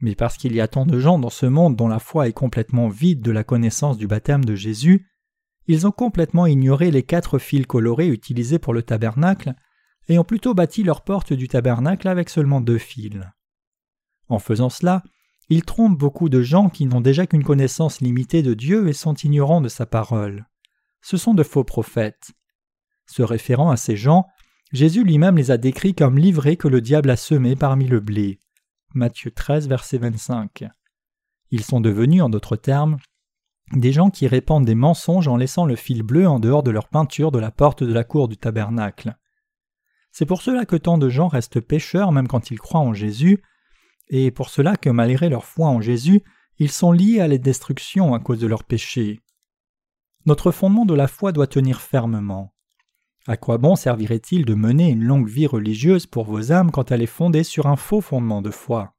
Mais parce qu'il y a tant de gens dans ce monde dont la foi est complètement vide de la connaissance du baptême de Jésus, ils ont complètement ignoré les quatre fils colorés utilisés pour le tabernacle et ont plutôt bâti leur porte du tabernacle avec seulement deux fils. En faisant cela, ils trompent beaucoup de gens qui n'ont déjà qu'une connaissance limitée de Dieu et sont ignorants de sa parole. Ce sont de faux prophètes. Se référant à ces gens, Jésus lui-même les a décrits comme livrés que le diable a semés parmi le blé. Matthieu 13, verset 25. Ils sont devenus, en d'autres termes, des gens qui répandent des mensonges en laissant le fil bleu en dehors de leur peinture de la porte de la cour du tabernacle. C'est pour cela que tant de gens restent pécheurs même quand ils croient en Jésus, et pour cela que malgré leur foi en Jésus, ils sont liés à la destruction à cause de leurs péchés. Notre fondement de la foi doit tenir fermement. À quoi bon servirait-il de mener une longue vie religieuse pour vos âmes quand elle est fondée sur un faux fondement de foi?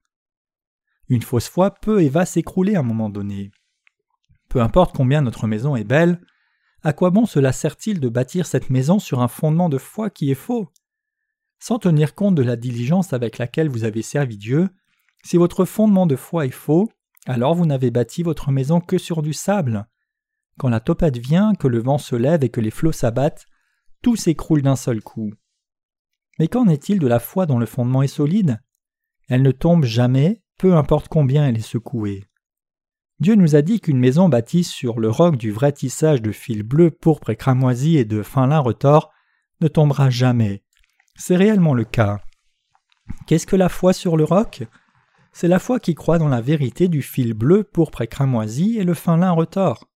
Une fausse foi peut et va s'écrouler à un moment donné. Peu importe combien notre maison est belle, à quoi bon cela sert-il de bâtir cette maison sur un fondement de foi qui est faux? Sans tenir compte de la diligence avec laquelle vous avez servi Dieu, si votre fondement de foi est faux, alors vous n'avez bâti votre maison que sur du sable. Quand la topette vient, que le vent se lève et que les flots s'abattent, tout s'écroule d'un seul coup. Mais qu'en est-il de la foi dont le fondement est solide? Elle ne tombe jamais, peu importe combien elle est secouée. Dieu nous a dit qu'une maison bâtie sur le roc du vrai tissage de fil bleu, pourpre et cramoisi et de fin lin retors ne tombera jamais. C'est réellement le cas. Qu'est-ce que la foi sur le roc? C'est la foi qui croit dans la vérité du fil bleu, pourpre et cramoisi et le fin lin retors.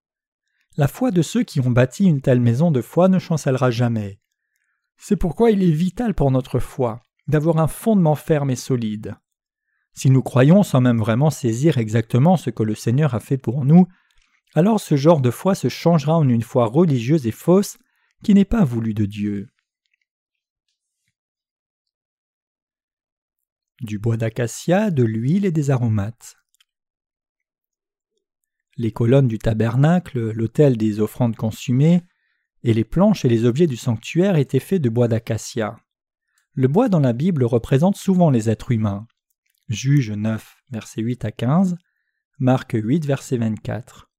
La foi de ceux qui ont bâti une telle maison de foi ne chancellera jamais. C'est pourquoi il est vital pour notre foi d'avoir un fondement ferme et solide. Si nous croyons sans même vraiment saisir exactement ce que le Seigneur a fait pour nous, alors ce genre de foi se changera en une foi religieuse et fausse qui n'est pas voulue de Dieu. Du bois d'acacia, de l'huile et des aromates. Les colonnes du tabernacle, l'autel des offrandes consumées, et les planches et les objets du sanctuaire étaient faits de bois d'acacia. Le bois dans la Bible représente souvent les êtres humains. Juge 9, versets 8 à 15, Marc 8, verset 24.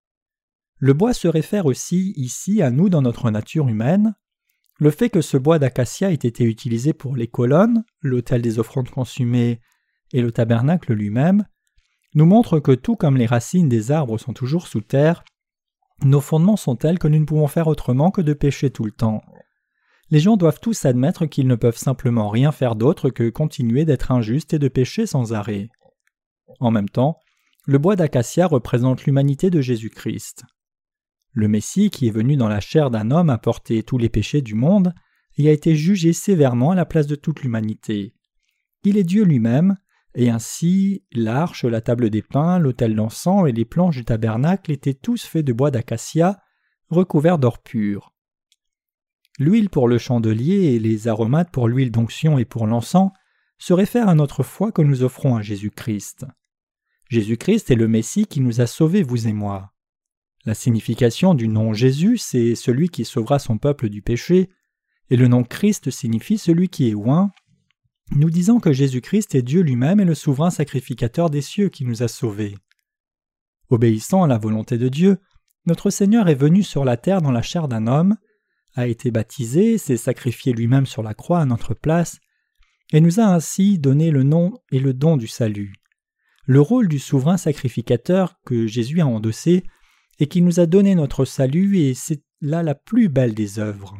Le bois se réfère aussi ici à nous dans notre nature humaine. Le fait que ce bois d'acacia ait été utilisé pour les colonnes, l'autel des offrandes consumées et le tabernacle lui-même nous montre que tout comme les racines des arbres sont toujours sous terre, nos fondements sont tels que nous ne pouvons faire autrement que de pécher tout le temps. Les gens doivent tous admettre qu'ils ne peuvent simplement rien faire d'autre que continuer d'être injustes et de pécher sans arrêt. En même temps, le bois d'acacia représente l'humanité de Jésus-Christ. Le Messie, qui est venu dans la chair d'un homme, a porté tous les péchés du monde et a été jugé sévèrement à la place de toute l'humanité. Il est Dieu lui-même, et ainsi, l'arche, la table des pains, l'autel d'encens et les planches du tabernacle étaient tous faits de bois d'acacia, recouverts d'or pur. L'huile pour le chandelier et les aromates pour l'huile d'onction et pour l'encens se réfèrent à notre foi que nous offrons à Jésus-Christ. Jésus-Christ est le Messie qui nous a sauvés, vous et moi. La signification du nom Jésus, c'est celui qui sauvera son peuple du péché, et le nom Christ signifie celui qui est oint. Nous disons que Jésus-Christ est Dieu lui-même et le souverain sacrificateur des cieux qui nous a sauvés. Obéissant à la volonté de Dieu, notre Seigneur est venu sur la terre dans la chair d'un homme, a été baptisé, s'est sacrifié lui-même sur la croix à notre place, et nous a ainsi donné le nom et le don du salut. Le rôle du souverain sacrificateur que Jésus a endossé et qui nous a donné notre salut, et c'est là la plus belle des œuvres.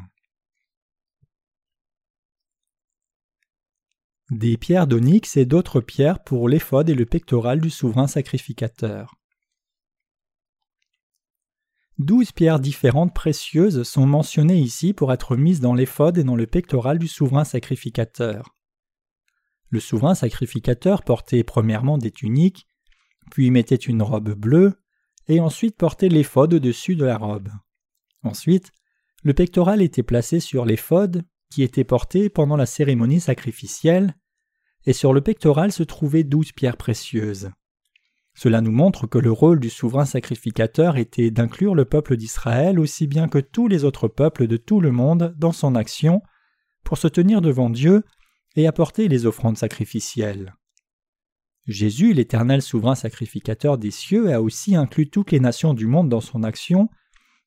Des pierres d'onyx et d'autres pierres pour l'éphode et le pectoral du souverain sacrificateur. Douze pierres différentes précieuses sont mentionnées ici pour être mises dans l'éphode et dans le pectoral du souverain sacrificateur. Le souverain sacrificateur portait premièrement des tuniques, puis mettait une robe bleue, et ensuite portait l'éphode au-dessus de la robe. Ensuite, le pectoral était placé sur l'éphode qui était porté pendant la cérémonie sacrificielle, et sur le pectoral se trouvaient douze pierres précieuses. Cela nous montre que le rôle du souverain sacrificateur était d'inclure le peuple d'Israël aussi bien que tous les autres peuples de tout le monde dans son action pour se tenir devant Dieu et apporter les offrandes sacrificielles. Jésus, l'éternel souverain sacrificateur des cieux, a aussi inclus toutes les nations du monde dans son action,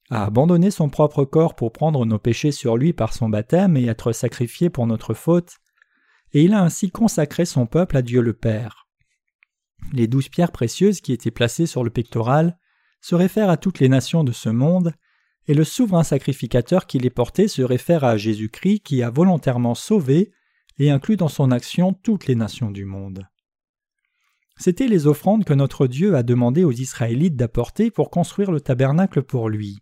a abandonné son propre corps pour prendre nos péchés sur lui par son baptême et être sacrifié pour notre faute, et il a ainsi consacré son peuple à Dieu le Père. Les douze pierres précieuses qui étaient placées sur le pectoral se réfèrent à toutes les nations de ce monde, et le souverain sacrificateur qui les portait se réfère à Jésus-Christ qui a volontairement sauvé et inclus dans son action toutes les nations du monde. C'étaient les offrandes que notre Dieu a demandé aux Israélites d'apporter pour construire le tabernacle pour lui.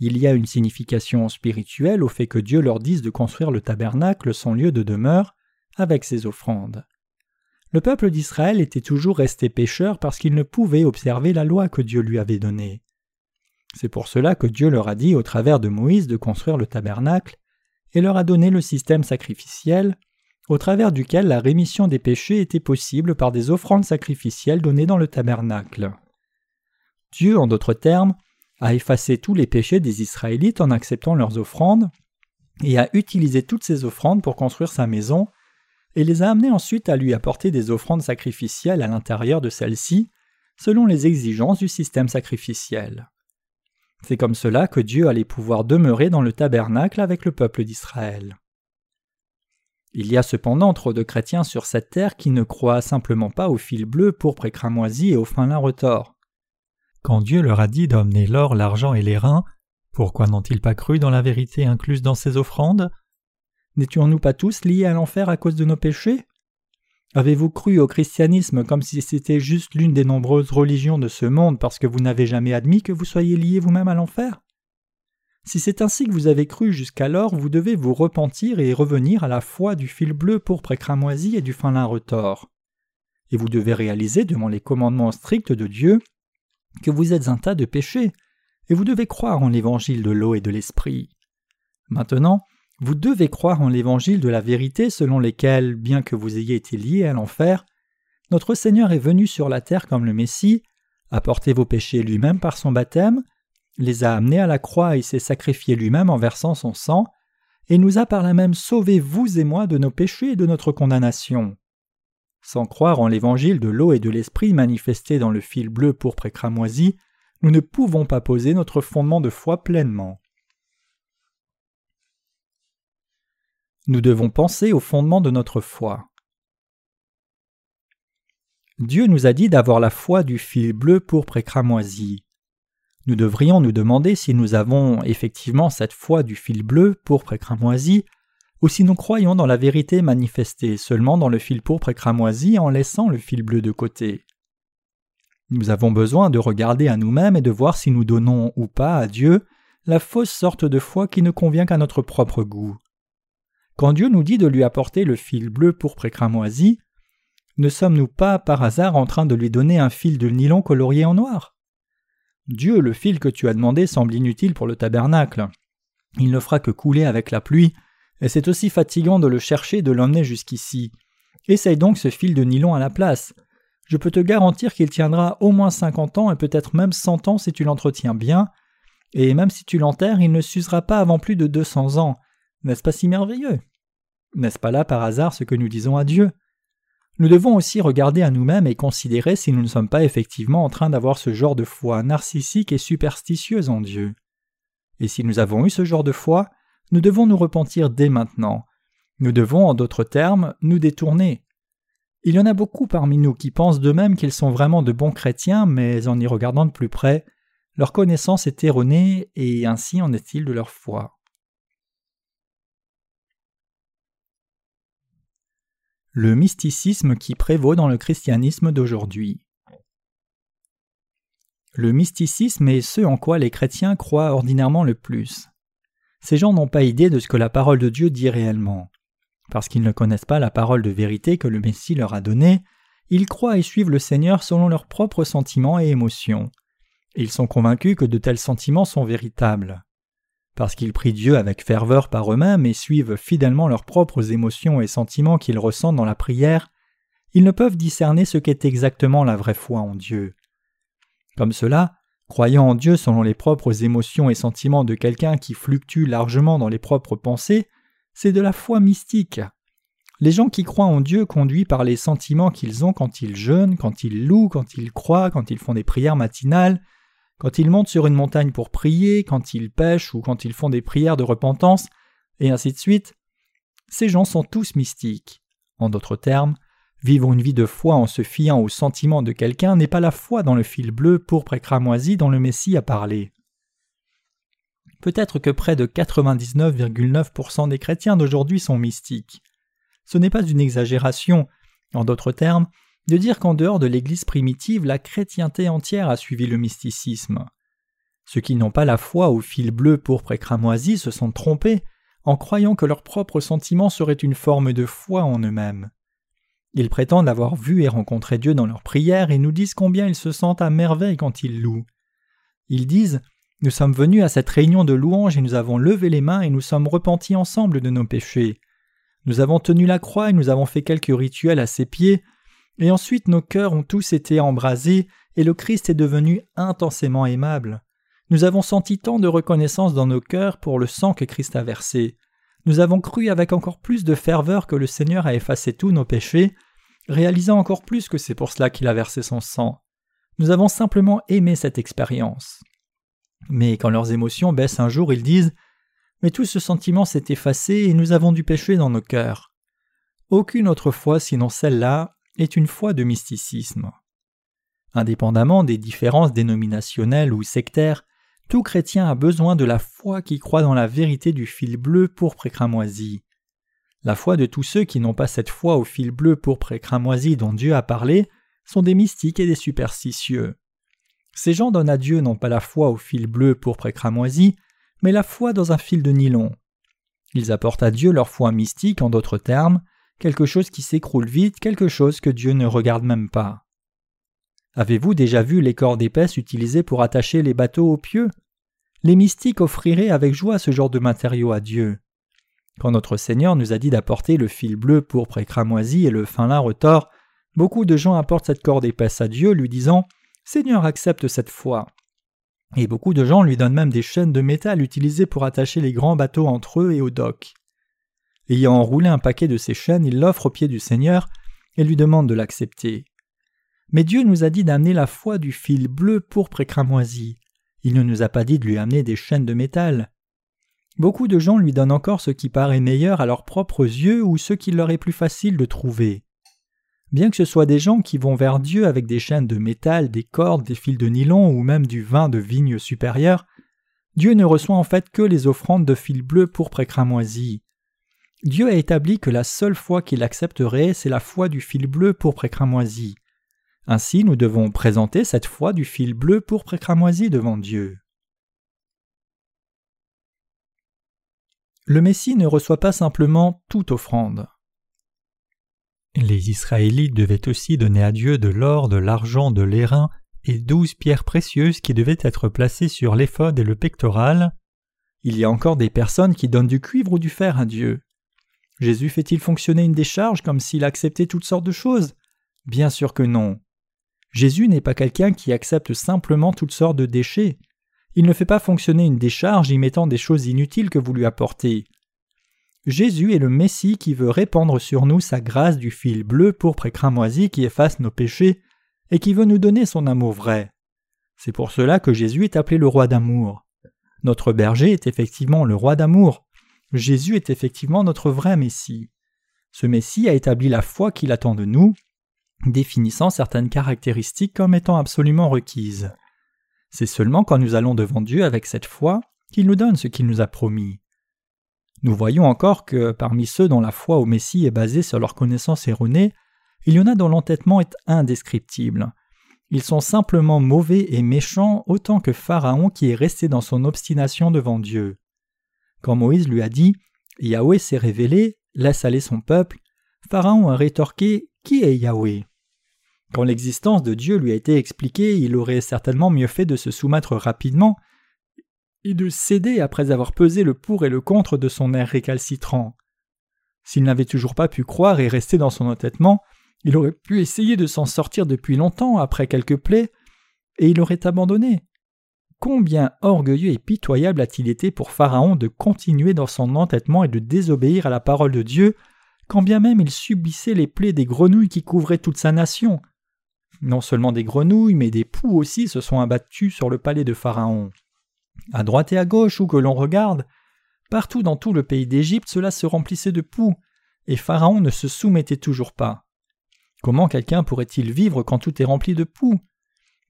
Il y a une signification spirituelle au fait que Dieu leur dise de construire le tabernacle, son lieu de demeure, avec ses offrandes. Le peuple d'Israël était toujours resté pécheur parce qu'il ne pouvait observer la loi que Dieu lui avait donnée. C'est pour cela que Dieu leur a dit au travers de Moïse de construire le tabernacle et leur a donné le système sacrificiel au travers duquel la rémission des péchés était possible par des offrandes sacrificielles données dans le tabernacle. Dieu, en d'autres termes, a effacé tous les péchés des Israélites en acceptant leurs offrandes et a utilisé toutes ces offrandes pour construire sa maison et les a amenés ensuite à lui apporter des offrandes sacrificielles à l'intérieur de celles-ci, selon les exigences du système sacrificiel. C'est comme cela que Dieu allait pouvoir demeurer dans le tabernacle avec le peuple d'Israël. Il y a cependant trop de chrétiens sur cette terre qui ne croient simplement pas au fil bleu, pourpre et et au fin lin retors. Quand Dieu leur a dit d'emmener l'or, l'argent et les reins, pourquoi n'ont-ils pas cru dans la vérité incluse dans ces offrandes? N'étions-nous pas tous liés à l'enfer à cause de nos péchés? Avez-vous cru au christianisme comme si c'était juste l'une des nombreuses religions de ce monde parce que vous n'avez jamais admis que vous soyez liés vous-même à l'enfer? Si c'est ainsi que vous avez cru jusqu'alors, vous devez vous repentir et revenir à la foi du fil bleu pourpre cramoisi et du fin lin retors. Et vous devez réaliser devant les commandements stricts de Dieu que vous êtes un tas de péchés, et vous devez croire en l'évangile de l'eau et de l'esprit. Maintenant, vous devez croire en l'évangile de la vérité selon lesquels, bien que vous ayez été liés à l'enfer, notre Seigneur est venu sur la terre comme le Messie, a porté vos péchés lui-même par son baptême, les a amenés à la croix et s'est sacrifié lui-même en versant son sang, et nous a par là même sauvés vous et moi de nos péchés et de notre condamnation. Sans croire en l'évangile de l'eau et de l'esprit manifesté dans le fil bleu pourpre et cramoisi, nous ne pouvons pas poser notre fondement de foi pleinement. Nous devons penser au fondement de notre foi. Dieu nous a dit d'avoir la foi du fil bleu pourpre et cramoisi. Nous devrions nous demander si nous avons effectivement cette foi du fil bleu pourpre et cramoisi, ou si nous croyons dans la vérité manifestée seulement dans le fil pourpre et cramoisi en laissant le fil bleu de côté. Nous avons besoin de regarder à nous-mêmes et de voir si nous donnons ou pas à Dieu la fausse sorte de foi qui ne convient qu'à notre propre goût. Quand Dieu nous dit de lui apporter le fil bleu pour cramoisi, ne sommes-nous pas par hasard en train de lui donner un fil de nylon colorié en noir? Dieu, le fil que tu as demandé semble inutile pour le tabernacle. Il ne fera que couler avec la pluie, et c'est aussi fatigant de le chercher et de l'emmener jusqu'ici. Essaye donc ce fil de nylon à la place. je peux te garantir qu'il tiendra au moins cinquante ans et peut-être même cent ans si tu l'entretiens bien, et même si tu l'enterres, il ne s'usera pas avant plus de deux cents ans. N'est-ce pas si merveilleux? N'est-ce pas là par hasard ce que nous disons à Dieu? Nous devons aussi regarder à nous-mêmes et considérer si nous ne sommes pas effectivement en train d'avoir ce genre de foi narcissique et superstitieuse en Dieu. Et si nous avons eu ce genre de foi, nous devons nous repentir dès maintenant. Nous devons, en d'autres termes, nous détourner. Il y en a beaucoup parmi nous qui pensent d'eux-mêmes qu'ils sont vraiment de bons chrétiens, mais en y regardant de plus près, leur connaissance est erronée et ainsi en est-il de leur foi. Le mysticisme qui prévaut dans le christianisme d'aujourd'hui. Le mysticisme est ce en quoi les chrétiens croient ordinairement le plus. Ces gens n'ont pas idée de ce que la parole de Dieu dit réellement. Parce qu'ils ne connaissent pas la parole de vérité que le Messie leur a donnée, ils croient et suivent le Seigneur selon leurs propres sentiments et émotions. Ils sont convaincus que de tels sentiments sont véritables. Parce qu'ils prient Dieu avec ferveur par eux-mêmes et suivent fidèlement leurs propres émotions et sentiments qu'ils ressentent dans la prière, ils ne peuvent discerner ce qu'est exactement la vraie foi en Dieu. Comme cela, croyant en Dieu selon les propres émotions et sentiments de quelqu'un qui fluctue largement dans les propres pensées, c'est de la foi mystique. Les gens qui croient en Dieu conduits par les sentiments qu'ils ont quand ils jeûnent, quand ils louent, quand ils croient, quand ils font des prières matinales, quand ils montent sur une montagne pour prier, quand ils pêchent ou quand ils font des prières de repentance, et ainsi de suite, ces gens sont tous mystiques. En d'autres termes, Vivre une vie de foi en se fiant aux sentiments de quelqu'un n'est pas la foi dans le fil bleu pourpre et cramoisi dont le Messie a parlé. Peut-être que près de 99,9% des chrétiens d'aujourd'hui sont mystiques. Ce n'est pas une exagération, en d'autres termes, de dire qu'en dehors de l'Église primitive, la chrétienté entière a suivi le mysticisme. Ceux qui n'ont pas la foi au fil bleu pourpre et cramoisi se sont trompés en croyant que leurs propres sentiments seraient une forme de foi en eux-mêmes. Ils prétendent avoir vu et rencontré Dieu dans leurs prières et nous disent combien ils se sentent à merveille quand ils louent. Ils disent Nous sommes venus à cette réunion de louanges et nous avons levé les mains et nous sommes repentis ensemble de nos péchés. Nous avons tenu la croix et nous avons fait quelques rituels à ses pieds, et ensuite nos cœurs ont tous été embrasés et le Christ est devenu intensément aimable. Nous avons senti tant de reconnaissance dans nos cœurs pour le sang que Christ a versé. Nous avons cru avec encore plus de ferveur que le Seigneur a effacé tous nos péchés, réalisant encore plus que c'est pour cela qu'il a versé son sang. Nous avons simplement aimé cette expérience. Mais quand leurs émotions baissent un jour, ils disent Mais tout ce sentiment s'est effacé et nous avons du péché dans nos cœurs. Aucune autre foi sinon celle-là est une foi de mysticisme. Indépendamment des différences dénominationnelles ou sectaires, tout chrétien a besoin de la foi qui croit dans la vérité du fil bleu pour cramoisi. La foi de tous ceux qui n'ont pas cette foi au fil bleu pourpre et cramoisi dont Dieu a parlé sont des mystiques et des superstitieux. Ces gens donnent à Dieu non pas la foi au fil bleu pourpre et cramoisi, mais la foi dans un fil de nylon. Ils apportent à Dieu leur foi mystique, en d'autres termes, quelque chose qui s'écroule vite, quelque chose que Dieu ne regarde même pas. Avez-vous déjà vu les cordes épaisses utilisées pour attacher les bateaux aux pieux? Les mystiques offriraient avec joie ce genre de matériaux à Dieu. Quand notre Seigneur nous a dit d'apporter le fil bleu, pourpre et cramoisi et le fin lin retors, beaucoup de gens apportent cette corde épaisse à Dieu, lui disant Seigneur, accepte cette foi. Et beaucoup de gens lui donnent même des chaînes de métal utilisées pour attacher les grands bateaux entre eux et au dock. Ayant enroulé un paquet de ces chaînes, il l'offre aux pieds du Seigneur et lui demande de l'accepter. Mais Dieu nous a dit d'amener la foi du fil bleu, pourpre et cramoisi. Il ne nous a pas dit de lui amener des chaînes de métal. Beaucoup de gens lui donnent encore ce qui paraît meilleur à leurs propres yeux ou ce qu'il leur est plus facile de trouver. Bien que ce soit des gens qui vont vers Dieu avec des chaînes de métal, des cordes, des fils de nylon ou même du vin de vigne supérieure, Dieu ne reçoit en fait que les offrandes de fil bleu pour cramoisi. Dieu a établi que la seule foi qu'il accepterait, c'est la foi du fil bleu pour cramoisi. Ainsi, nous devons présenter cette foi du fil bleu pour cramoisi devant Dieu. le Messie ne reçoit pas simplement toute offrande. Les Israélites devaient aussi donner à Dieu de l'or, de l'argent, de l'airain et douze pierres précieuses qui devaient être placées sur l'éphod et le pectoral. Il y a encore des personnes qui donnent du cuivre ou du fer à Dieu. Jésus fait-il fonctionner une décharge comme s'il acceptait toutes sortes de choses? Bien sûr que non. Jésus n'est pas quelqu'un qui accepte simplement toutes sortes de déchets. Il ne fait pas fonctionner une décharge y mettant des choses inutiles que vous lui apportez. Jésus est le Messie qui veut répandre sur nous sa grâce du fil bleu, pourpre et cramoisi qui efface nos péchés et qui veut nous donner son amour vrai. C'est pour cela que Jésus est appelé le roi d'amour. Notre berger est effectivement le roi d'amour. Jésus est effectivement notre vrai Messie. Ce Messie a établi la foi qu'il attend de nous, définissant certaines caractéristiques comme étant absolument requises. C'est seulement quand nous allons devant Dieu avec cette foi qu'il nous donne ce qu'il nous a promis. Nous voyons encore que parmi ceux dont la foi au Messie est basée sur leur connaissance erronée, il y en a dont l'entêtement est indescriptible. Ils sont simplement mauvais et méchants autant que Pharaon qui est resté dans son obstination devant Dieu. Quand Moïse lui a dit Yahweh s'est révélé, laisse aller son peuple, Pharaon a rétorqué Qui est Yahweh? Quand l'existence de Dieu lui a été expliquée, il aurait certainement mieux fait de se soumettre rapidement et de céder après avoir pesé le pour et le contre de son air récalcitrant. S'il n'avait toujours pas pu croire et rester dans son entêtement, il aurait pu essayer de s'en sortir depuis longtemps après quelques plaies, et il aurait abandonné. Combien orgueilleux et pitoyable a-t-il été pour Pharaon de continuer dans son entêtement et de désobéir à la parole de Dieu, quand bien même il subissait les plaies des grenouilles qui couvraient toute sa nation? Non seulement des grenouilles, mais des poux aussi se sont abattus sur le palais de Pharaon. À droite et à gauche, où que l'on regarde, partout dans tout le pays d'Égypte, cela se remplissait de poux, et Pharaon ne se soumettait toujours pas. Comment quelqu'un pourrait-il vivre quand tout est rempli de poux?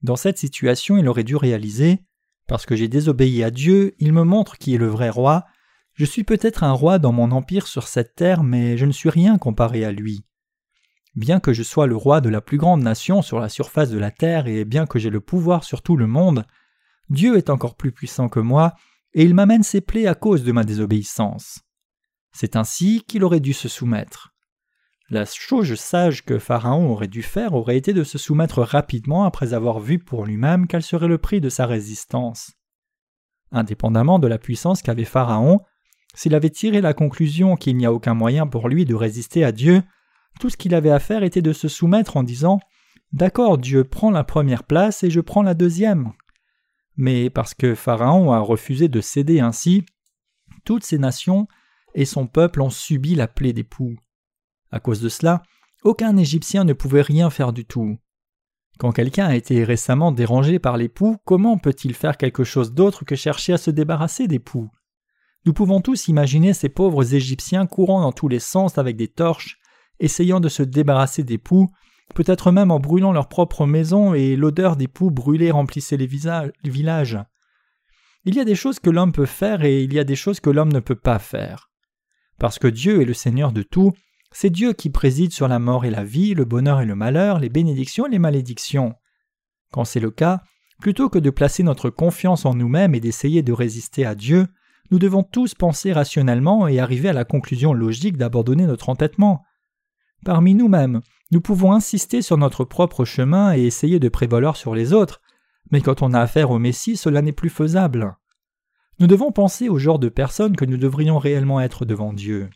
Dans cette situation, il aurait dû réaliser Parce que j'ai désobéi à Dieu, il me montre qui est le vrai roi. Je suis peut-être un roi dans mon empire sur cette terre, mais je ne suis rien comparé à lui. Bien que je sois le roi de la plus grande nation sur la surface de la terre et bien que j'ai le pouvoir sur tout le monde, Dieu est encore plus puissant que moi, et il m'amène ses plaies à cause de ma désobéissance. C'est ainsi qu'il aurait dû se soumettre. La chose sage que Pharaon aurait dû faire aurait été de se soumettre rapidement après avoir vu pour lui-même quel serait le prix de sa résistance. Indépendamment de la puissance qu'avait Pharaon, s'il avait tiré la conclusion qu'il n'y a aucun moyen pour lui de résister à Dieu, tout ce qu'il avait à faire était de se soumettre en disant D'accord, Dieu prend la première place et je prends la deuxième, mais parce que Pharaon a refusé de céder ainsi, toutes ces nations et son peuple ont subi la plaie des. À cause de cela, aucun Égyptien ne pouvait rien faire du tout. Quand quelqu'un a été récemment dérangé par les poux, comment peut-il faire quelque chose d'autre que chercher à se débarrasser des poux? Nous pouvons tous imaginer ces pauvres Égyptiens courant dans tous les sens avec des torches, essayant de se débarrasser des poux, peut-être même en brûlant leur propre maison et l'odeur des poux brûlés remplissait les, villages. Il y a des choses que l'homme peut faire et il y a des choses que l'homme ne peut pas faire. Parce que Dieu est le Seigneur de tout, c'est Dieu qui préside sur la mort et la vie, le bonheur et le malheur, les bénédictions et les malédictions. Quand c'est le cas, plutôt que de placer notre confiance en nous-mêmes et d'essayer de résister à Dieu, nous devons tous penser rationnellement et arriver à la conclusion logique d'abandonner notre entêtement. Parmi nous-mêmes, nous pouvons insister sur notre propre chemin et essayer de prévaloir sur les autres, mais quand on a affaire au Messie, cela n'est plus faisable. Nous devons penser au genre de personnes que nous devrions réellement être devant Dieu.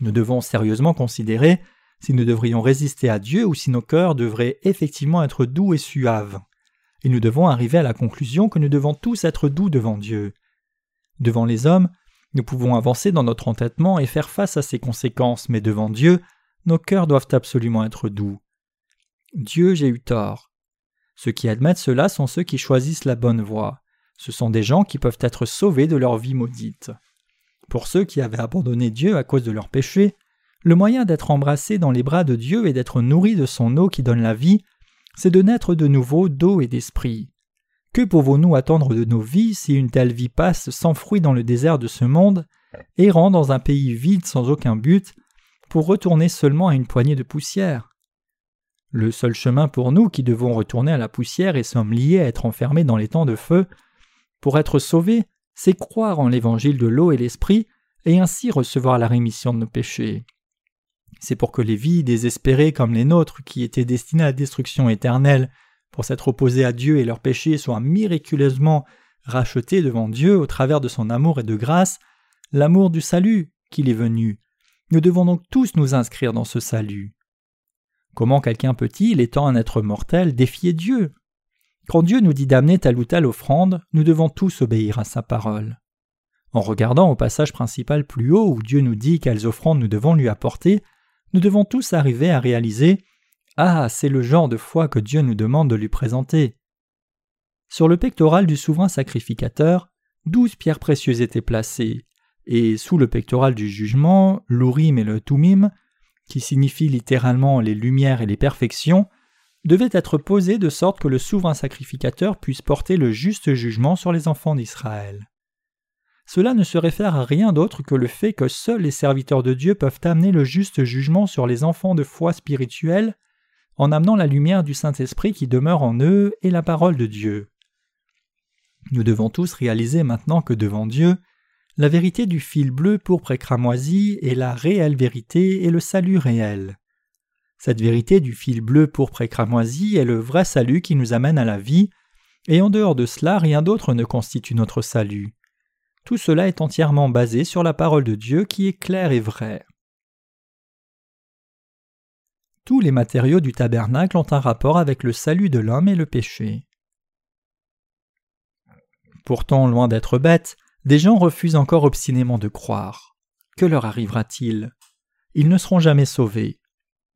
Nous devons sérieusement considérer si nous devrions résister à Dieu ou si nos cœurs devraient effectivement être doux et suaves. Et nous devons arriver à la conclusion que nous devons tous être doux devant Dieu. Devant les hommes, nous pouvons avancer dans notre entêtement et faire face à ses conséquences, mais devant Dieu, nos cœurs doivent absolument être doux. Dieu, j'ai eu tort. Ceux qui admettent cela sont ceux qui choisissent la bonne voie. Ce sont des gens qui peuvent être sauvés de leur vie maudite. Pour ceux qui avaient abandonné Dieu à cause de leurs péchés, le moyen d'être embrassé dans les bras de Dieu et d'être nourri de son eau qui donne la vie, c'est de naître de nouveau d'eau et d'esprit. Que pouvons-nous attendre de nos vies si une telle vie passe sans fruit dans le désert de ce monde, errant dans un pays vide sans aucun but, pour retourner seulement à une poignée de poussière? Le seul chemin pour nous qui devons retourner à la poussière et sommes liés à être enfermés dans les temps de feu, pour être sauvés, c'est croire en l'évangile de l'eau et l'esprit et ainsi recevoir la rémission de nos péchés. C'est pour que les vies désespérées comme les nôtres, qui étaient destinées à la destruction éternelle, pour s'être opposées à Dieu et leurs péchés, soient miraculeusement rachetées devant Dieu au travers de son amour et de grâce, l'amour du salut qu'il est venu, nous devons donc tous nous inscrire dans ce salut. Comment quelqu'un peut-il, étant un être mortel, défier Dieu? Quand Dieu nous dit d'amener telle ou telle offrande, nous devons tous obéir à sa parole. En regardant au passage principal plus haut où Dieu nous dit quelles offrandes nous devons lui apporter, nous devons tous arriver à réaliser Ah, c'est le genre de foi que Dieu nous demande de lui présenter. Sur le pectoral du souverain sacrificateur, douze pierres précieuses étaient placées, et sous le pectoral du jugement, l'Urim et le Tumim, qui signifient littéralement les lumières et les perfections, devaient être posées de sorte que le souverain sacrificateur puisse porter le juste jugement sur les enfants d'Israël. Cela ne se réfère à rien d'autre que le fait que seuls les serviteurs de Dieu peuvent amener le juste jugement sur les enfants de foi spirituelle en amenant la lumière du Saint-Esprit qui demeure en eux et la parole de Dieu. Nous devons tous réaliser maintenant que devant Dieu, la vérité du fil bleu pourpre et cramoisi est la réelle vérité et le salut réel. Cette vérité du fil bleu pourpre et cramoisi est le vrai salut qui nous amène à la vie, et en dehors de cela rien d'autre ne constitue notre salut. Tout cela est entièrement basé sur la parole de Dieu qui est claire et vraie. Tous les matériaux du tabernacle ont un rapport avec le salut de l'homme et le péché. Pourtant, loin d'être bêtes, des gens refusent encore obstinément de croire. Que leur arrivera-t-il? Ils ne seront jamais sauvés.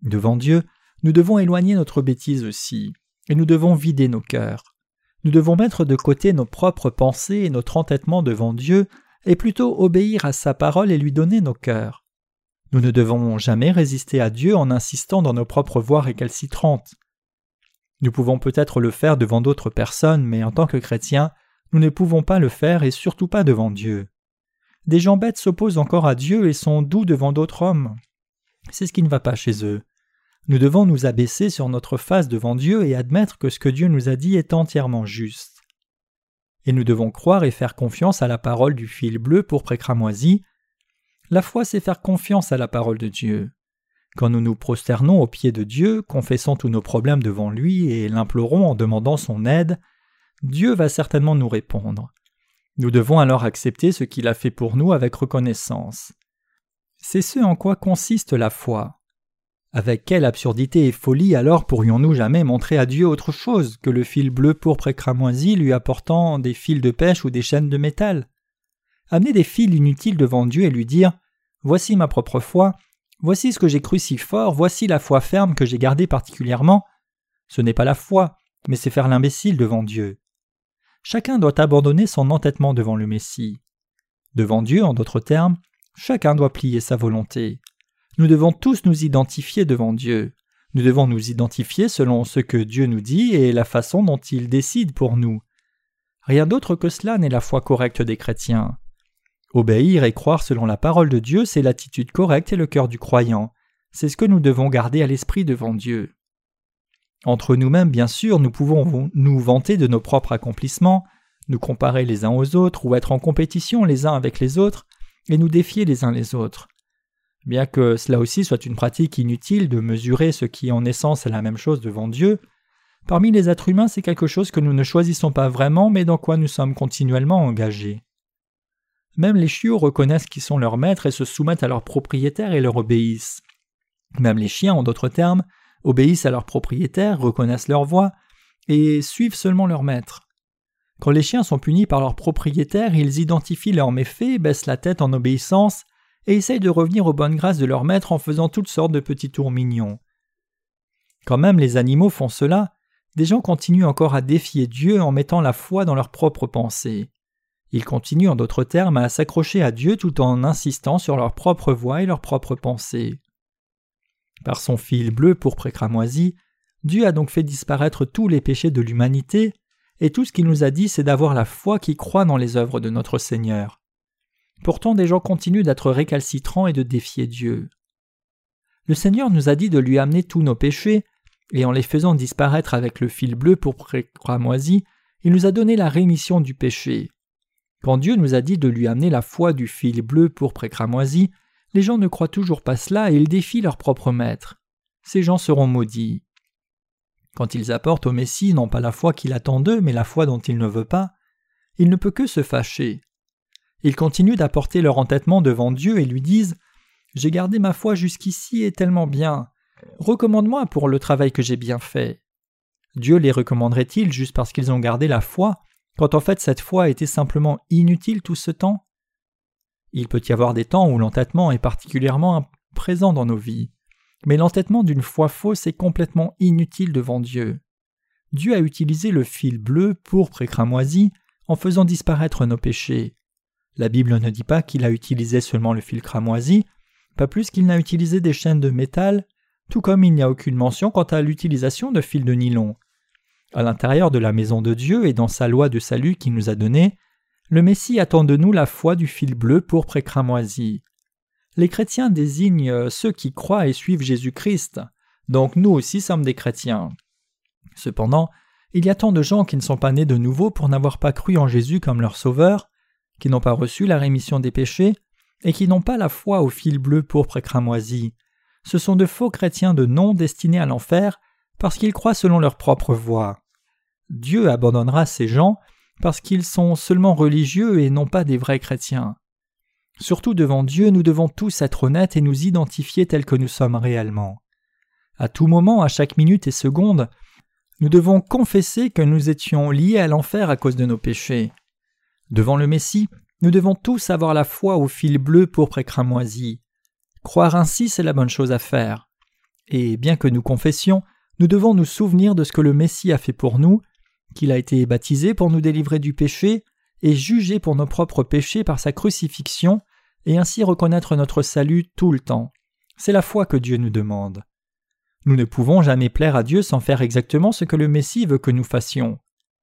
Devant Dieu, nous devons éloigner notre bêtise aussi, et nous devons vider nos cœurs. Nous devons mettre de côté nos propres pensées et notre entêtement devant Dieu, et plutôt obéir à sa parole et lui donner nos cœurs. Nous ne devons jamais résister à Dieu en insistant dans nos propres voies récalcitrantes. Nous pouvons peut-être le faire devant d'autres personnes, mais en tant que chrétiens, nous ne pouvons pas le faire et surtout pas devant Dieu. Des gens bêtes s'opposent encore à Dieu et sont doux devant d'autres hommes. C'est ce qui ne va pas chez eux. Nous devons nous abaisser sur notre face devant Dieu et admettre que ce que Dieu nous a dit est entièrement juste. Et nous devons croire et faire confiance à la parole du fil bleu pour précramoisi. La foi, c'est faire confiance à la parole de Dieu. Quand nous nous prosternons aux pieds de Dieu, confessant tous nos problèmes devant lui et l'implorons en demandant son aide, Dieu va certainement nous répondre. Nous devons alors accepter ce qu'il a fait pour nous avec reconnaissance. C'est ce en quoi consiste la foi. Avec quelle absurdité et folie alors pourrions-nous jamais montrer à Dieu autre chose que le fil bleu pourpre et cramoisi lui apportant des fils de pêche ou des chaînes de métal? Amener des fils inutiles devant Dieu et lui dire Voici ma propre foi, voici ce que j'ai cru si fort, voici la foi ferme que j'ai gardée particulièrement. Ce n'est pas la foi, mais c'est faire l'imbécile devant Dieu. Chacun doit abandonner son entêtement devant le Messie. Devant Dieu, en d'autres termes, chacun doit plier sa volonté. Nous devons tous nous identifier devant Dieu. Nous devons nous identifier selon ce que Dieu nous dit et la façon dont il décide pour nous. Rien d'autre que cela n'est la foi correcte des chrétiens. Obéir et croire selon la parole de Dieu, c'est l'attitude correcte et le cœur du croyant. C'est ce que nous devons garder à l'esprit devant Dieu. Entre nous-mêmes, bien sûr, nous pouvons nous vanter de nos propres accomplissements, nous comparer les uns aux autres ou être en compétition les uns avec les autres et nous défier les uns les autres. Bien que cela aussi soit une pratique inutile de mesurer ce qui en essence est la même chose devant Dieu, parmi les êtres humains c'est quelque chose que nous ne choisissons pas vraiment mais dans quoi nous sommes continuellement engagés. Même les chiots reconnaissent qui sont leurs maîtres et se soumettent à leurs propriétaires et leur obéissent. Même les chiens, en d'autres termes, obéissent à leurs propriétaires, reconnaissent leur voix et suivent seulement leur maître. Quand les chiens sont punis par leurs propriétaires, ils identifient leurs méfaits, baissent la tête en obéissance et essayent de revenir aux bonnes grâces de leur maître en faisant toutes sortes de petits tours mignons. Quand même les animaux font cela, des gens continuent encore à défier Dieu en mettant la foi dans leurs propres pensées. Ils continuent en d'autres termes à s'accrocher à Dieu tout en insistant sur leur propre voix et leurs propres pensées. Par son fil bleu pour cramoisi, Dieu a donc fait disparaître tous les péchés de l'humanité, et tout ce qu'il nous a dit c'est d'avoir la foi qui croit dans les œuvres de notre Seigneur. Pourtant des gens continuent d'être récalcitrants et de défier Dieu. Le Seigneur nous a dit de lui amener tous nos péchés, et en les faisant disparaître avec le fil bleu pour cramoisi, il nous a donné la rémission du péché. Quand Dieu nous a dit de lui amener la foi du fil bleu pour cramoisi, les gens ne croient toujours pas cela et ils défient leur propre maître. Ces gens seront maudits. Quand ils apportent au Messie non pas la foi qu'il attend d'eux, mais la foi dont il ne veut pas, il ne peut que se fâcher. Ils continuent d'apporter leur entêtement devant Dieu et lui disent J'ai gardé ma foi jusqu'ici et tellement bien. Recommande-moi pour le travail que j'ai bien fait. Dieu les recommanderait-il juste parce qu'ils ont gardé la foi, quand en fait cette foi était simplement inutile tout ce temps? Il peut y avoir des temps où l'entêtement est particulièrement présent dans nos vies, mais l'entêtement d'une foi fausse est complètement inutile devant Dieu. Dieu a utilisé le fil bleu, pourpre et cramoisi en faisant disparaître nos péchés. La Bible ne dit pas qu'il a utilisé seulement le fil cramoisi, pas plus qu'il n'a utilisé des chaînes de métal, tout comme il n'y a aucune mention quant à l'utilisation de fils de nylon. À l'intérieur de la maison de Dieu et dans sa loi de salut qu'il nous a donnée, le Messie attend de nous la foi du fil bleu pourpre et cramoisi. Les chrétiens désignent ceux qui croient et suivent Jésus-Christ, donc nous aussi sommes des chrétiens. Cependant, il y a tant de gens qui ne sont pas nés de nouveau pour n'avoir pas cru en Jésus comme leur sauveur, qui n'ont pas reçu la rémission des péchés, et qui n'ont pas la foi au fil bleu pourpre et cramoisi. Ce sont de faux chrétiens de nom destinés à l'enfer parce qu'ils croient selon leur propre voie. Dieu abandonnera ces gens parce qu'ils sont seulement religieux et non pas des vrais chrétiens. Surtout devant Dieu, nous devons tous être honnêtes et nous identifier tels que nous sommes réellement. À tout moment, à chaque minute et seconde, nous devons confesser que nous étions liés à l'enfer à cause de nos péchés. Devant le Messie, nous devons tous avoir la foi au fil bleu pour et cramoisi. Croire ainsi, c'est la bonne chose à faire. Et bien que nous confessions, nous devons nous souvenir de ce que le Messie a fait pour nous, qu'il a été baptisé pour nous délivrer du péché, et jugé pour nos propres péchés par sa crucifixion, et ainsi reconnaître notre salut tout le temps. C'est la foi que Dieu nous demande. Nous ne pouvons jamais plaire à Dieu sans faire exactement ce que le Messie veut que nous fassions.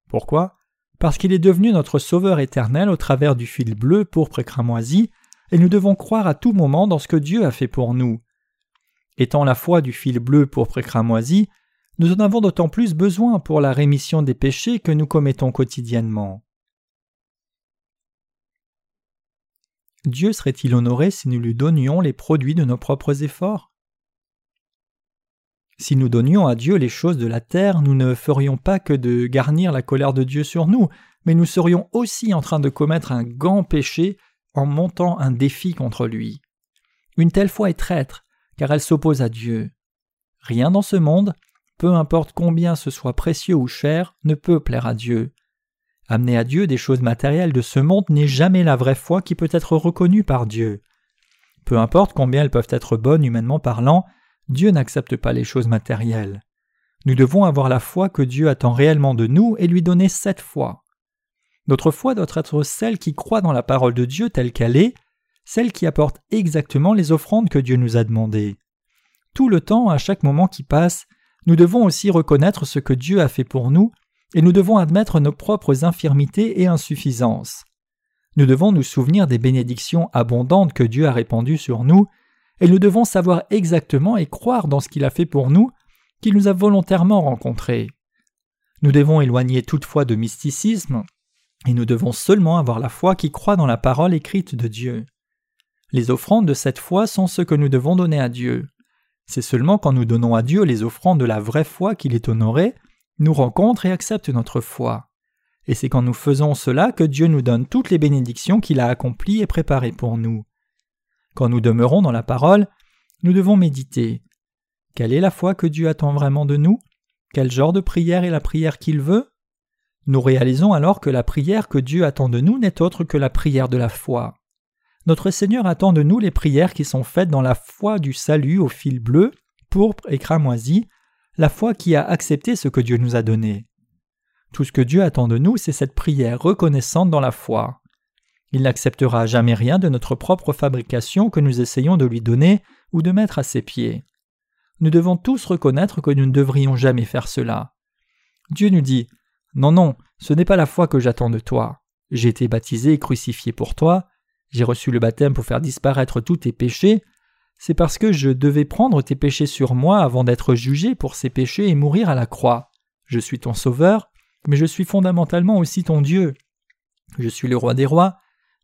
Pourquoi? Parce qu'il est devenu notre Sauveur éternel au travers du fil bleu, pourpre et cramoisi, et nous devons croire à tout moment dans ce que Dieu a fait pour nous. Étant la foi du fil bleu, pourpre cramoisi, nous en avons d'autant plus besoin pour la rémission des péchés que nous commettons quotidiennement. Dieu serait-il honoré si nous lui donnions les produits de nos propres efforts? Si nous donnions à Dieu les choses de la terre, nous ne ferions pas que de garnir la colère de Dieu sur nous, mais nous serions aussi en train de commettre un grand péché en montant un défi contre lui. Une telle foi est traître, car elle s'oppose à Dieu. Rien dans ce monde, peu importe combien ce soit précieux ou cher, ne peut plaire à Dieu. Amener à Dieu des choses matérielles de ce monde n'est jamais la vraie foi qui peut être reconnue par Dieu. Peu importe combien elles peuvent être bonnes humainement parlant, Dieu n'accepte pas les choses matérielles. Nous devons avoir la foi que Dieu attend réellement de nous et lui donner cette foi. Notre foi doit être celle qui croit dans la parole de Dieu telle qu'elle est, celle qui apporte exactement les offrandes que Dieu nous a demandées. Tout le temps, à chaque moment qui passe, nous devons aussi reconnaître ce que Dieu a fait pour nous, et nous devons admettre nos propres infirmités et insuffisances. Nous devons nous souvenir des bénédictions abondantes que Dieu a répandues sur nous, et nous devons savoir exactement et croire dans ce qu'il a fait pour nous, qu'il nous a volontairement rencontrés. Nous devons éloigner toutefois de mysticisme, et nous devons seulement avoir la foi qui croit dans la parole écrite de Dieu. Les offrandes de cette foi sont ce que nous devons donner à Dieu. C'est seulement quand nous donnons à Dieu les offrandes de la vraie foi qu'il est honoré, nous rencontre et accepte notre foi. Et c'est quand nous faisons cela que Dieu nous donne toutes les bénédictions qu'il a accomplies et préparées pour nous. Quand nous demeurons dans la parole, nous devons méditer. Quelle est la foi que Dieu attend vraiment de nous? Quel genre de prière est la prière qu'il veut? Nous réalisons alors que la prière que Dieu attend de nous n'est autre que la prière de la foi. Notre Seigneur attend de nous les prières qui sont faites dans la foi du salut au fil bleu, pourpre et cramoisi, la foi qui a accepté ce que Dieu nous a donné. Tout ce que Dieu attend de nous, c'est cette prière reconnaissante dans la foi. Il n'acceptera jamais rien de notre propre fabrication que nous essayons de lui donner ou de mettre à ses pieds. Nous devons tous reconnaître que nous ne devrions jamais faire cela. Dieu nous dit Non, non, ce n'est pas la foi que j'attends de toi. J'ai été baptisé et crucifié pour toi, j'ai reçu le baptême pour faire disparaître tous tes péchés, c'est parce que je devais prendre tes péchés sur moi avant d'être jugé pour ces péchés et mourir à la croix. Je suis ton sauveur, mais je suis fondamentalement aussi ton Dieu. Je suis le roi des rois,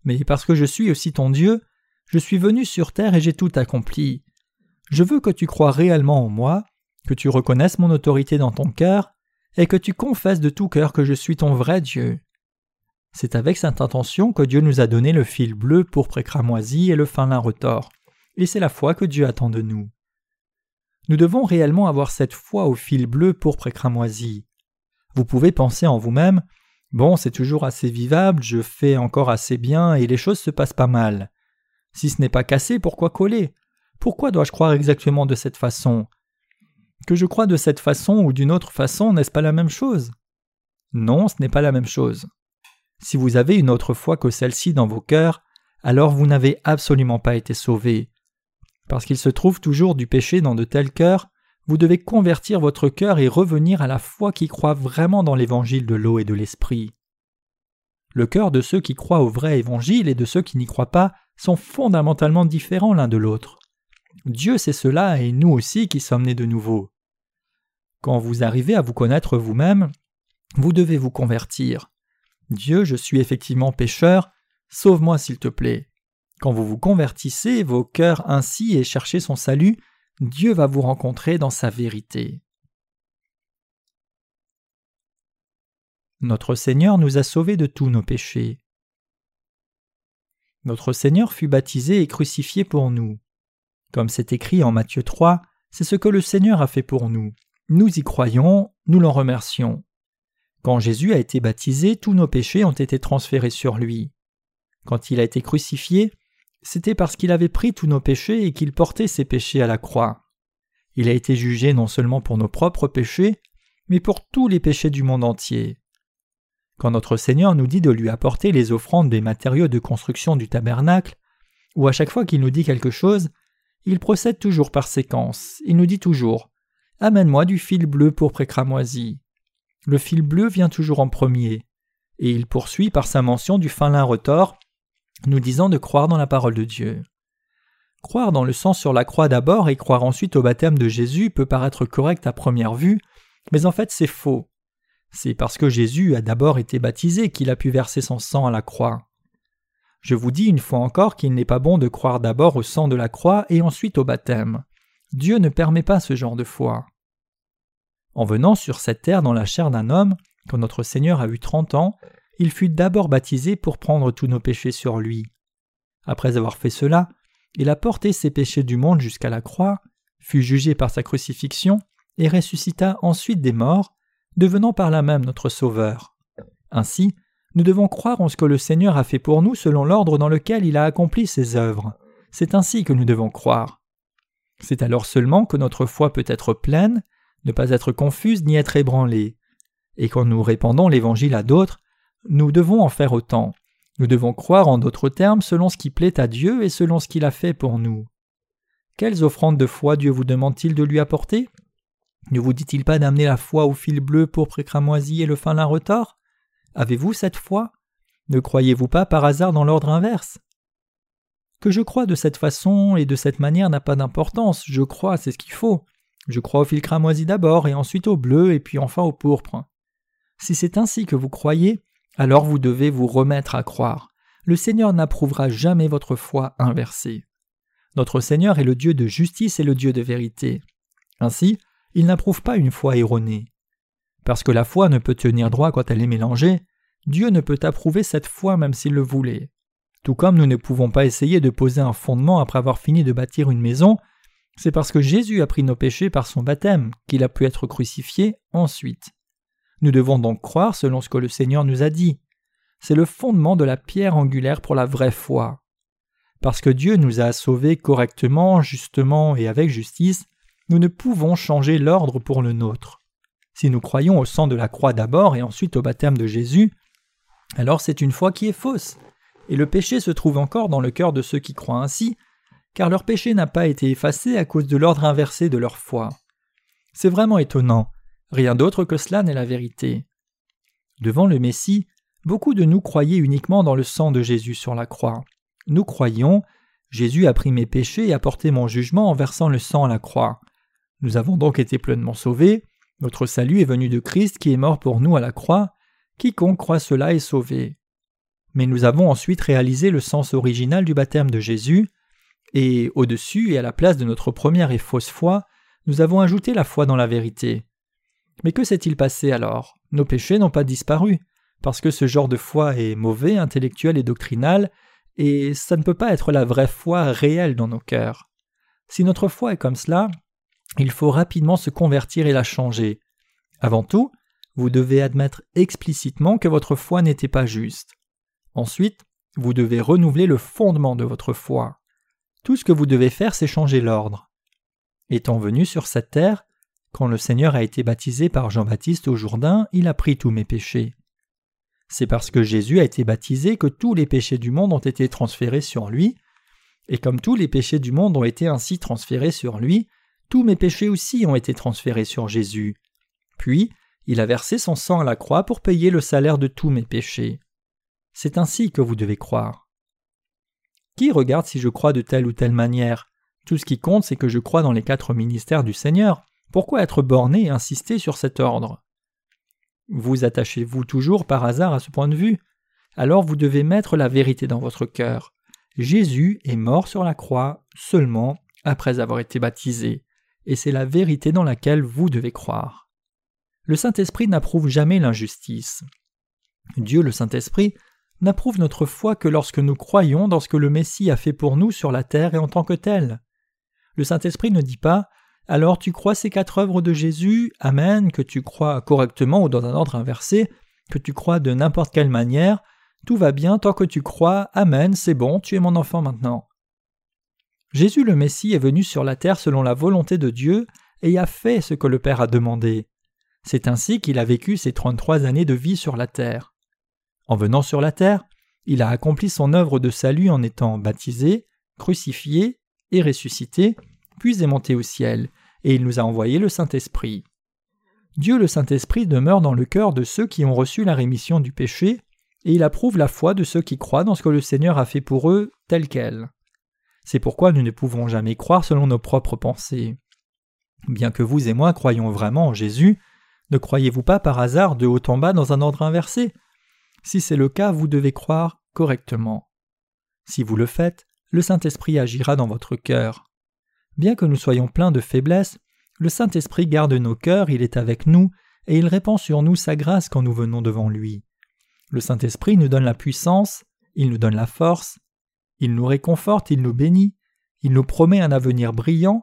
mais parce que je suis aussi ton Dieu, je suis venu sur terre et j'ai tout accompli. Je veux que tu crois réellement en moi, que tu reconnaisses mon autorité dans ton cœur, et que tu confesses de tout cœur que je suis ton vrai Dieu. C'est avec cette intention que Dieu nous a donné le fil bleu pour précramoisi et le fin lin retors, et c'est la foi que Dieu attend de nous. nous devons réellement avoir cette foi au fil bleu pourpre et cramoisi. Vous pouvez penser en vous-même Bon, c'est toujours assez vivable, je fais encore assez bien et les choses se passent pas mal. Si ce n'est pas cassé, pourquoi coller? Pourquoi dois-je croire exactement de cette façon? Que je crois de cette façon ou d'une autre façon, n'est-ce pas la même chose? Non, ce n'est pas la même chose. Si vous avez une autre foi que celle-ci dans vos cœurs, alors vous n'avez absolument pas été sauvé. Parce qu'il se trouve toujours du péché dans de tels cœurs, vous devez convertir votre cœur et revenir à la foi qui croit vraiment dans l'évangile de l'eau et de l'esprit. Le cœur de ceux qui croient au vrai évangile et de ceux qui n'y croient pas sont fondamentalement différents l'un de l'autre. Dieu sait cela et nous aussi qui sommes nés de nouveau. Quand vous arrivez à vous connaître vous-même, vous devez vous convertir. Dieu, je suis effectivement pécheur, sauve-moi s'il te plaît. Quand vous vous convertissez, vos cœurs ainsi et cherchez son salut, Dieu va vous rencontrer dans sa vérité. Notre Seigneur nous a sauvés de tous nos péchés. Notre Seigneur fut baptisé et crucifié pour nous. Comme c'est écrit en Matthieu 3, c'est ce que le Seigneur a fait pour nous. Nous y croyons, nous l'en remercions. Quand Jésus a été baptisé, tous nos péchés ont été transférés sur lui. Quand il a été crucifié, c'était parce qu'il avait pris tous nos péchés et qu'il portait ses péchés à la croix. Il a été jugé non seulement pour nos propres péchés, mais pour tous les péchés du monde entier. Quand notre Seigneur nous dit de lui apporter les offrandes des matériaux de construction du tabernacle, ou à chaque fois qu'il nous dit quelque chose, il procède toujours par séquence. Il nous dit toujours Amène-moi du fil bleu pour précramoisi. Le fil bleu vient toujours en premier, et il poursuit par sa mention du fin lin retors nous disant de croire dans la parole de Dieu. Croire dans le sang sur la croix d'abord et croire ensuite au baptême de Jésus peut paraître correct à première vue, mais en fait c'est faux. C'est parce que Jésus a d'abord été baptisé qu'il a pu verser son sang à la croix. Je vous dis une fois encore qu'il n'est pas bon de croire d'abord au sang de la croix et ensuite au baptême. Dieu ne permet pas ce genre de foi. En venant sur cette terre dans la chair d'un homme, quand notre Seigneur a eu trente ans, il fut d'abord baptisé pour prendre tous nos péchés sur lui. Après avoir fait cela, il a porté ses péchés du monde jusqu'à la croix, fut jugé par sa crucifixion, et ressuscita ensuite des morts, devenant par là même notre Sauveur. Ainsi, nous devons croire en ce que le Seigneur a fait pour nous selon l'ordre dans lequel il a accompli ses œuvres. C'est ainsi que nous devons croire. C'est alors seulement que notre foi peut être pleine, ne pas être confuse ni être ébranlée. Et quand nous répandons l'Évangile à d'autres, nous devons en faire autant. Nous devons croire en d'autres termes selon ce qui plaît à Dieu et selon ce qu'il a fait pour nous. Quelles offrandes de foi Dieu vous demande-t-il de lui apporter? Ne vous dit-il pas d'amener la foi au fil bleu pour précramoisi et le fin lin retors? Avez-vous cette foi? Ne croyez-vous pas par hasard dans l'ordre inverse? Que je crois de cette façon et de cette manière n'a pas d'importance, je crois, c'est ce qu'il faut. Je crois au fil cramoisi d'abord et ensuite au bleu et puis enfin au pourpre. Si c'est ainsi que vous croyez, alors vous devez vous remettre à croire. Le Seigneur n'approuvera jamais votre foi inversée. Notre Seigneur est le Dieu de justice et le Dieu de vérité. Ainsi, il n'approuve pas une foi erronée. Parce que la foi ne peut tenir droit quand elle est mélangée, Dieu ne peut approuver cette foi même s'il le voulait. Tout comme nous ne pouvons pas essayer de poser un fondement après avoir fini de bâtir une maison, c'est parce que Jésus a pris nos péchés par son baptême qu'il a pu être crucifié ensuite. Nous devons donc croire selon ce que le Seigneur nous a dit. C'est le fondement de la pierre angulaire pour la vraie foi. Parce que Dieu nous a sauvés correctement, justement et avec justice, nous ne pouvons changer l'ordre pour le nôtre. Si nous croyons au sang de la croix d'abord et ensuite au baptême de Jésus, alors c'est une foi qui est fausse, et le péché se trouve encore dans le cœur de ceux qui croient ainsi, car leur péché n'a pas été effacé à cause de l'ordre inversé de leur foi. C'est vraiment étonnant. Rien d'autre que cela n'est la vérité. Devant le Messie, beaucoup de nous croyaient uniquement dans le sang de Jésus sur la croix. Nous croyons Jésus a pris mes péchés et a porté mon jugement en versant le sang à la croix. Nous avons donc été pleinement sauvés, notre salut est venu de Christ qui est mort pour nous à la croix, quiconque croit cela est sauvé. Mais nous avons ensuite réalisé le sens original du baptême de Jésus, et au-dessus et à la place de notre première et fausse foi, nous avons ajouté la foi dans la vérité. Mais que s'est-il passé alors? Nos péchés n'ont pas disparu, parce que ce genre de foi est mauvais, intellectuel et doctrinal, et ça ne peut pas être la vraie foi réelle dans nos cœurs. Si notre foi est comme cela, il faut rapidement se convertir et la changer. Avant tout, vous devez admettre explicitement que votre foi n'était pas juste. Ensuite, vous devez renouveler le fondement de votre foi. Tout ce que vous devez faire, c'est changer l'ordre. Étant venu sur cette terre, quand le Seigneur a été baptisé par Jean-Baptiste au Jourdain, il a pris tous mes péchés. C'est parce que Jésus a été baptisé que tous les péchés du monde ont été transférés sur lui, et comme tous les péchés du monde ont été ainsi transférés sur lui, tous mes péchés aussi ont été transférés sur Jésus. Puis, il a versé son sang à la croix pour payer le salaire de tous mes péchés. C'est ainsi que vous devez croire. Qui regarde si je crois de telle ou telle manière? Tout ce qui compte, c'est que je crois dans les quatre ministères du Seigneur. Pourquoi être borné et insister sur cet ordre? Vous attachez-vous toujours par hasard à ce point de vue? Alors vous devez mettre la vérité dans votre cœur. Jésus est mort sur la croix seulement après avoir été baptisé, et c'est la vérité dans laquelle vous devez croire. Le Saint-Esprit n'approuve jamais l'injustice. Dieu le Saint-Esprit n'approuve notre foi que lorsque nous croyons dans ce que le Messie a fait pour nous sur la terre et en tant que tel. Le Saint-Esprit ne dit pas Alors tu crois ces quatre œuvres de Jésus, Amen, que tu crois correctement ou dans un ordre inversé, que tu crois de n'importe quelle manière, tout va bien tant que tu crois, Amen, c'est bon, tu es mon enfant maintenant. Jésus le Messie est venu sur la terre selon la volonté de Dieu et a fait ce que le Père a demandé. C'est ainsi qu'il a vécu ses trente-trois années de vie sur la terre. En venant sur la terre, il a accompli son œuvre de salut en étant baptisé, crucifié et ressuscité, puis est monté au ciel, et il nous a envoyé le Saint-Esprit. Dieu le Saint-Esprit demeure dans le cœur de ceux qui ont reçu la rémission du péché, et il approuve la foi de ceux qui croient dans ce que le Seigneur a fait pour eux tel quel. C'est pourquoi nous ne pouvons jamais croire selon nos propres pensées. Bien que vous et moi croyons vraiment en Jésus, ne croyez-vous pas par hasard de haut en bas dans un ordre inversé? Si c'est le cas, vous devez croire correctement. Si vous le faites, le Saint-Esprit agira dans votre cœur. Bien que nous soyons pleins de faiblesses, le Saint-Esprit garde nos cœurs, il est avec nous, et il répand sur nous sa grâce quand nous venons devant lui. Le Saint-Esprit nous donne la puissance, il nous donne la force, il nous réconforte, il nous bénit, il nous promet un avenir brillant,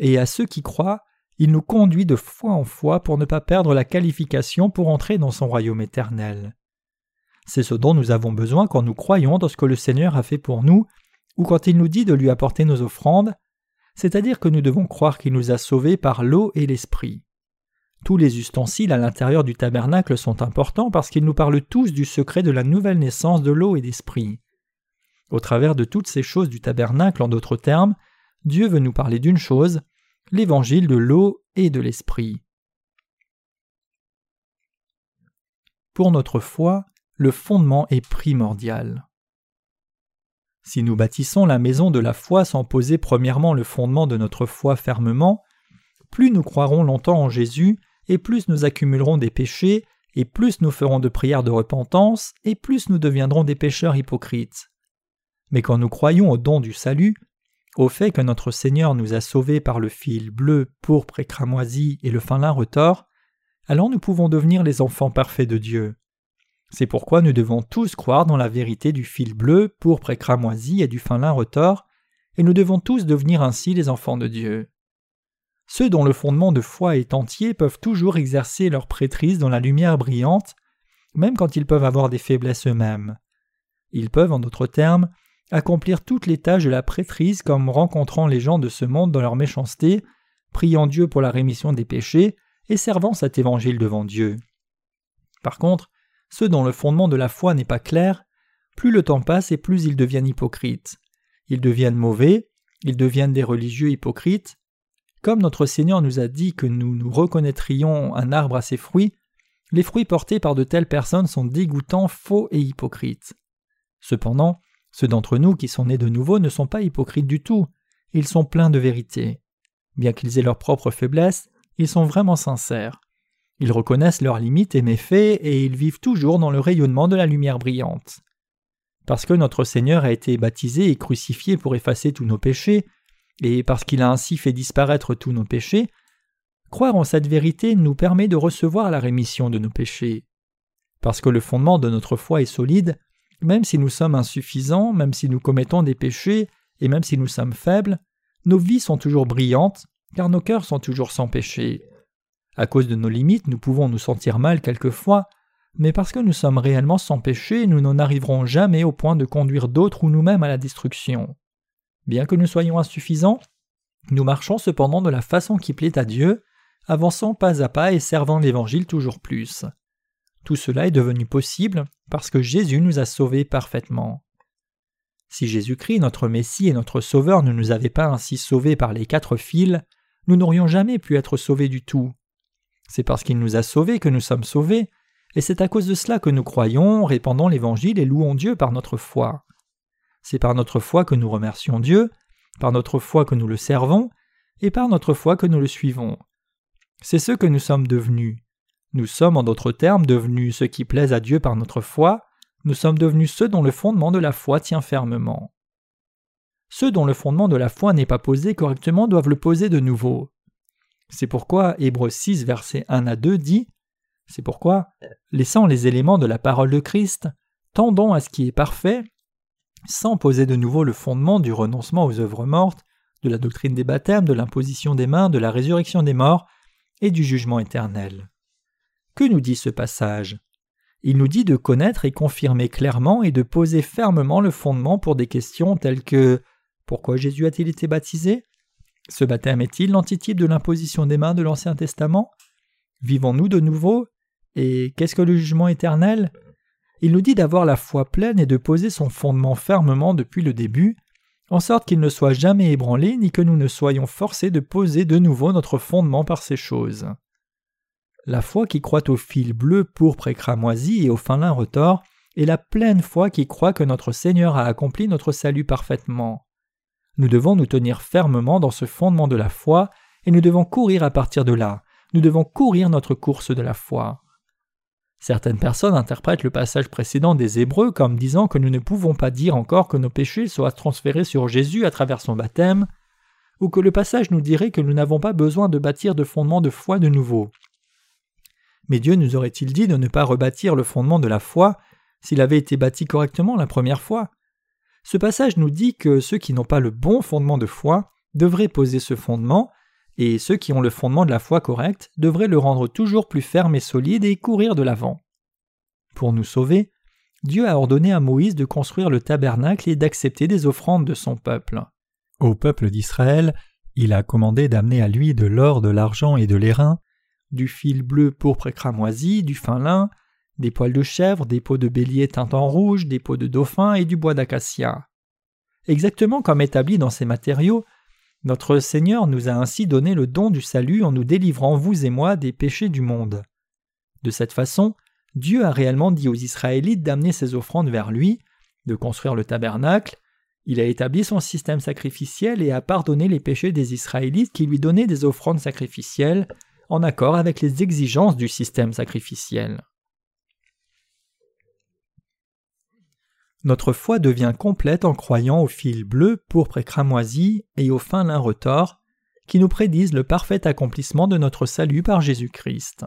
et à ceux qui croient, il nous conduit de foi en foi pour ne pas perdre la qualification pour entrer dans son royaume éternel. C'est ce dont nous avons besoin quand nous croyons dans ce que le Seigneur a fait pour nous, ou quand il nous dit de lui apporter nos offrandes, c'est-à-dire que nous devons croire qu'il nous a sauvés par l'eau et l'esprit. Tous les ustensiles à l'intérieur du tabernacle sont importants parce qu'ils nous parlent tous du secret de la nouvelle naissance de l'eau et d'esprit. Au travers de toutes ces choses du tabernacle, en d'autres termes, Dieu veut nous parler d'une chose, l'évangile de l'eau et de l'esprit. Pour notre foi, le fondement est primordial. Si nous bâtissons la maison de la foi sans poser premièrement le fondement de notre foi fermement, plus nous croirons longtemps en Jésus et plus nous accumulerons des péchés, et plus nous ferons de prières de repentance, et plus nous deviendrons des pécheurs hypocrites. Mais quand nous croyons au don du salut, au fait que notre Seigneur nous a sauvés par le fil bleu, pourpre et cramoisi et le fin lin retors, alors nous pouvons devenir les enfants parfaits de Dieu. C'est pourquoi nous devons tous croire dans la vérité du fil bleu, pourpre et cramoisi et du fin lin retors, et nous devons tous devenir ainsi les enfants de Dieu. Ceux dont le fondement de foi est entier peuvent toujours exercer leur prêtrise dans la lumière brillante, même quand ils peuvent avoir des faiblesses eux-mêmes. Ils peuvent, en d'autres termes, accomplir toutes les tâches de la prêtrise comme rencontrant les gens de ce monde dans leur méchanceté, priant Dieu pour la rémission des péchés et servant cet évangile devant Dieu. Par contre, ceux dont le fondement de la foi n'est pas clair, plus le temps passe et plus ils deviennent hypocrites. Ils deviennent mauvais, ils deviennent des religieux hypocrites, comme notre Seigneur nous a dit que nous nous reconnaîtrions un arbre à ses fruits, les fruits portés par de telles personnes sont dégoûtants, faux et hypocrites. Cependant, ceux d'entre nous qui sont nés de nouveau ne sont pas hypocrites du tout, ils sont pleins de vérité. Bien qu'ils aient leurs propres faiblesses, ils sont vraiment sincères. Ils reconnaissent leurs limites et méfaits et ils vivent toujours dans le rayonnement de la lumière brillante. Parce que notre Seigneur a été baptisé et crucifié pour effacer tous nos péchés, et parce qu'il a ainsi fait disparaître tous nos péchés, croire en cette vérité nous permet de recevoir la rémission de nos péchés. Parce que le fondement de notre foi est solide, même si nous sommes insuffisants, même si nous commettons des péchés, et même si nous sommes faibles, nos vies sont toujours brillantes, car nos cœurs sont toujours sans péché. À cause de nos limites, nous pouvons nous sentir mal quelquefois, mais parce que nous sommes réellement sans péché, nous n'en arriverons jamais au point de conduire d'autres ou nous-mêmes à la destruction. Bien que nous soyons insuffisants, nous marchons cependant de la façon qui plaît à Dieu, avançant pas à pas et servant l'Évangile toujours plus. Tout cela est devenu possible parce que Jésus nous a sauvés parfaitement. Si Jésus-Christ, notre Messie et notre Sauveur, ne nous avait pas ainsi sauvés par les quatre fils, nous n'aurions jamais pu être sauvés du tout. C'est parce qu'il nous a sauvés que nous sommes sauvés, et c'est à cause de cela que nous croyons, répandons l'Évangile et louons Dieu par notre foi. C'est par notre foi que nous remercions Dieu, par notre foi que nous le servons, et par notre foi que nous le suivons. C'est ce que nous sommes devenus. Nous sommes en d'autres termes devenus ceux qui plaisent à Dieu par notre foi, nous sommes devenus ceux dont le fondement de la foi tient fermement. Ceux dont le fondement de la foi n'est pas posé correctement doivent le poser de nouveau. C'est pourquoi Hébreux 6 versets 1 à 2 dit C'est pourquoi, laissant les éléments de la parole de Christ, tendons à ce qui est parfait, sans poser de nouveau le fondement du renoncement aux œuvres mortes, de la doctrine des baptêmes, de l'imposition des mains, de la résurrection des morts et du jugement éternel. Que nous dit ce passage? Il nous dit de connaître et confirmer clairement et de poser fermement le fondement pour des questions telles que Pourquoi Jésus a-t-il été baptisé? Ce baptême est-il l'antitype de l'imposition des mains de l'Ancien Testament? Vivons-nous de nouveau? Et qu'est-ce que le jugement éternel? Il nous dit d'avoir la foi pleine et de poser son fondement fermement depuis le début, en sorte qu'il ne soit jamais ébranlé ni que nous ne soyons forcés de poser de nouveau notre fondement par ces choses. La foi qui croit au fil bleu, pourpre et cramoisi et au fin lin retors est la pleine foi qui croit que notre Seigneur a accompli notre salut parfaitement. Nous devons nous tenir fermement dans ce fondement de la foi et nous devons courir à partir de là. Nous devons courir notre course de la foi. Certaines personnes interprètent le passage précédent des Hébreux comme disant que nous ne pouvons pas dire encore que nos péchés soient transférés sur Jésus à travers son baptême, ou que le passage nous dirait que nous n'avons pas besoin de bâtir de fondement de foi de nouveau. Mais Dieu nous aurait-il dit de ne pas rebâtir le fondement de la foi s'il avait été bâti correctement la première fois? Ce passage nous dit que ceux qui n'ont pas le bon fondement de foi devraient poser ce fondement et ceux qui ont le fondement de la foi correcte devraient le rendre toujours plus ferme et solide et courir de l'avant. Pour nous sauver, Dieu a ordonné à Moïse de construire le tabernacle et d'accepter des offrandes de son peuple. Au peuple d'Israël, il a commandé d'amener à lui de l'or, de l'argent et de l'airain, du fil bleu pourpre et cramoisi, du fin lin, des poils de chèvre, des peaux de bélier teintes en rouge, des peaux de dauphin et du bois d'acacia. Exactement comme établi dans ces matériaux, notre Seigneur nous a ainsi donné le don du salut en nous délivrant, vous et moi, des péchés du monde. De cette façon, Dieu a réellement dit aux Israélites d'amener ses offrandes vers lui, de construire le tabernacle, il a établi son système sacrificiel et a pardonné les péchés des Israélites qui lui donnaient des offrandes sacrificielles, en accord avec les exigences du système sacrificiel. Notre foi devient complète en croyant au fil bleu, pourpre et cramoisi et au fin lin retors, qui nous prédisent le parfait accomplissement de notre salut par Jésus-Christ.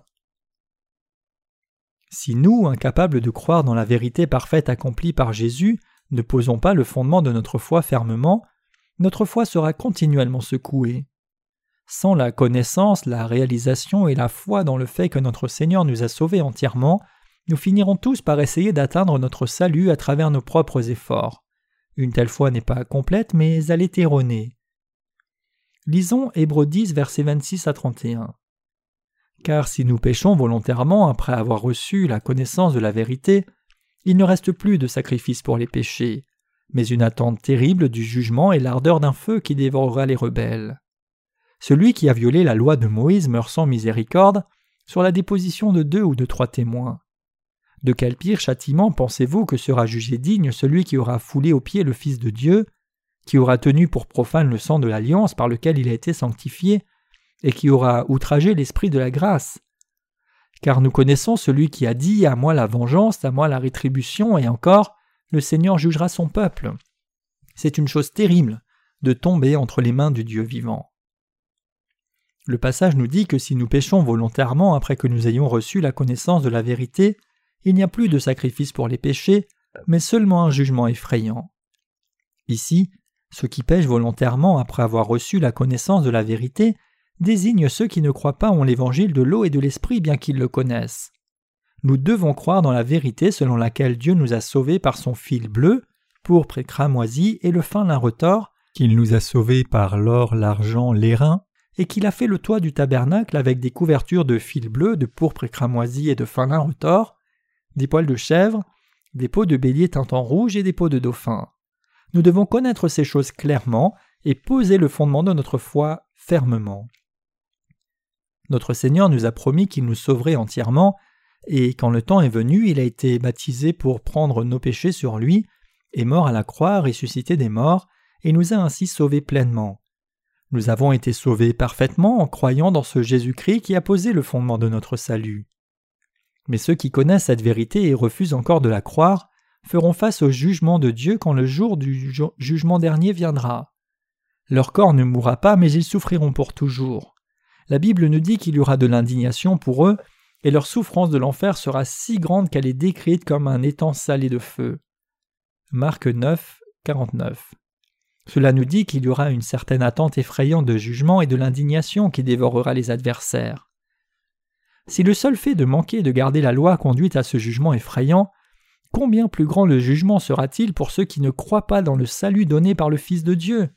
Si nous, incapables de croire dans la vérité parfaite accomplie par Jésus, ne posons pas le fondement de notre foi fermement, notre foi sera continuellement secouée. Sans la connaissance, la réalisation et la foi dans le fait que notre Seigneur nous a sauvés entièrement, nous finirons tous par essayer d'atteindre notre salut à travers nos propres efforts. Une telle foi n'est pas complète, mais elle est erronée. Lisons Hébreux 10, versets 26 à 31. Car si nous péchons volontairement après avoir reçu la connaissance de la vérité, il ne reste plus de sacrifice pour les péchés, mais une attente terrible du jugement et l'ardeur d'un feu qui dévorera les rebelles. Celui qui a violé la loi de Moïse meurt sans miséricorde sur la déposition de deux ou de trois témoins. De quel pire châtiment pensez-vous que sera jugé digne celui qui aura foulé aux pieds le Fils de Dieu, qui aura tenu pour profane le sang de l'alliance par lequel il a été sanctifié, et qui aura outragé l'esprit de la grâce? Car nous connaissons celui qui a dit À moi la vengeance, à moi la rétribution, et encore, le Seigneur jugera son peuple. C'est une chose terrible de tomber entre les mains du Dieu vivant. Le passage nous dit que si nous péchons volontairement après que nous ayons reçu la connaissance de la vérité, il n'y a plus de sacrifice pour les péchés, mais seulement un jugement effrayant. Ici, ceux qui pêchent volontairement après avoir reçu la connaissance de la vérité désigne ceux qui ne croient pas en l'évangile de l'eau et de l'esprit bien qu'ils le connaissent. Nous devons croire dans la vérité selon laquelle Dieu nous a sauvés par son fil bleu, pourpre et cramoisi et le fin lin retors, qu'il nous a sauvés par l'or, l'argent, l'airain, et qu'il a fait le toit du tabernacle avec des couvertures de fil bleu, de pourpre et cramoisi et de fin lin retors, des poils de chèvre, des peaux de bélier teintes en rouge et des peaux de dauphin. Nous devons connaître ces choses clairement et poser le fondement de notre foi fermement. Notre Seigneur nous a promis qu'il nous sauverait entièrement, et quand le temps est venu, il a été baptisé pour prendre nos péchés sur lui, est mort à la croix, ressuscité des morts, et nous a ainsi sauvés pleinement. Nous avons été sauvés parfaitement en croyant dans ce Jésus-Christ qui a posé le fondement de notre salut. Mais ceux qui connaissent cette vérité et refusent encore de la croire feront face au jugement de Dieu quand le jour du jugement dernier viendra. Leur corps ne mourra pas, mais ils souffriront pour toujours. La Bible nous dit qu'il y aura de l'indignation pour eux, et leur souffrance de l'enfer sera si grande qu'elle est décrite comme un étang salé de feu. Marc 9, 49. Cela nous dit qu'il y aura une certaine attente effrayante de jugement et de l'indignation qui dévorera les adversaires. Si le seul fait de manquer de garder la loi conduit à ce jugement effrayant, combien plus grand le jugement sera-t-il pour ceux qui ne croient pas dans le salut donné par le Fils de Dieu?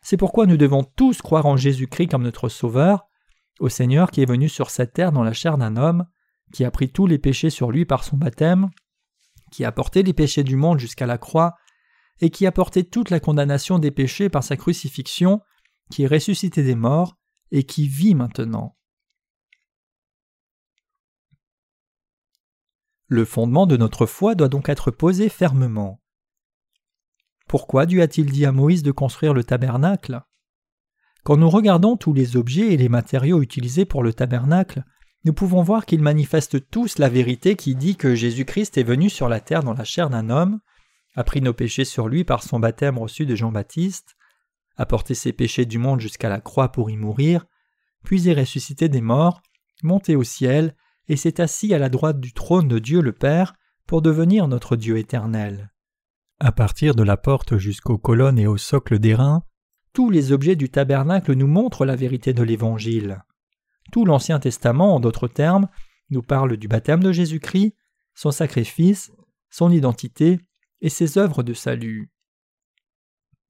C'est pourquoi nous devons tous croire en Jésus-Christ comme notre Sauveur, au Seigneur qui est venu sur cette terre dans la chair d'un homme, qui a pris tous les péchés sur lui par son baptême, qui a porté les péchés du monde jusqu'à la croix, et qui a porté toute la condamnation des péchés par sa crucifixion, qui est ressuscité des morts, et qui vit maintenant. Le fondement de notre foi doit donc être posé fermement. Pourquoi Dieu a-t-il dit à Moïse de construire le tabernacle? Quand nous regardons tous les objets et les matériaux utilisés pour le tabernacle, nous pouvons voir qu'ils manifestent tous la vérité qui dit que Jésus-Christ est venu sur la terre dans la chair d'un homme, a pris nos péchés sur lui par son baptême reçu de Jean-Baptiste, a porté ses péchés du monde jusqu'à la croix pour y mourir, puis est ressuscité des morts, monté au ciel, et s'est assis à la droite du trône de Dieu le Père pour devenir notre Dieu éternel. À partir de la porte jusqu'aux colonnes et au socle d'airain, tous les objets du tabernacle nous montrent la vérité de l'Évangile. Tout l'Ancien Testament, en d'autres termes, nous parle du baptême de Jésus-Christ, son sacrifice, son identité et ses œuvres de salut.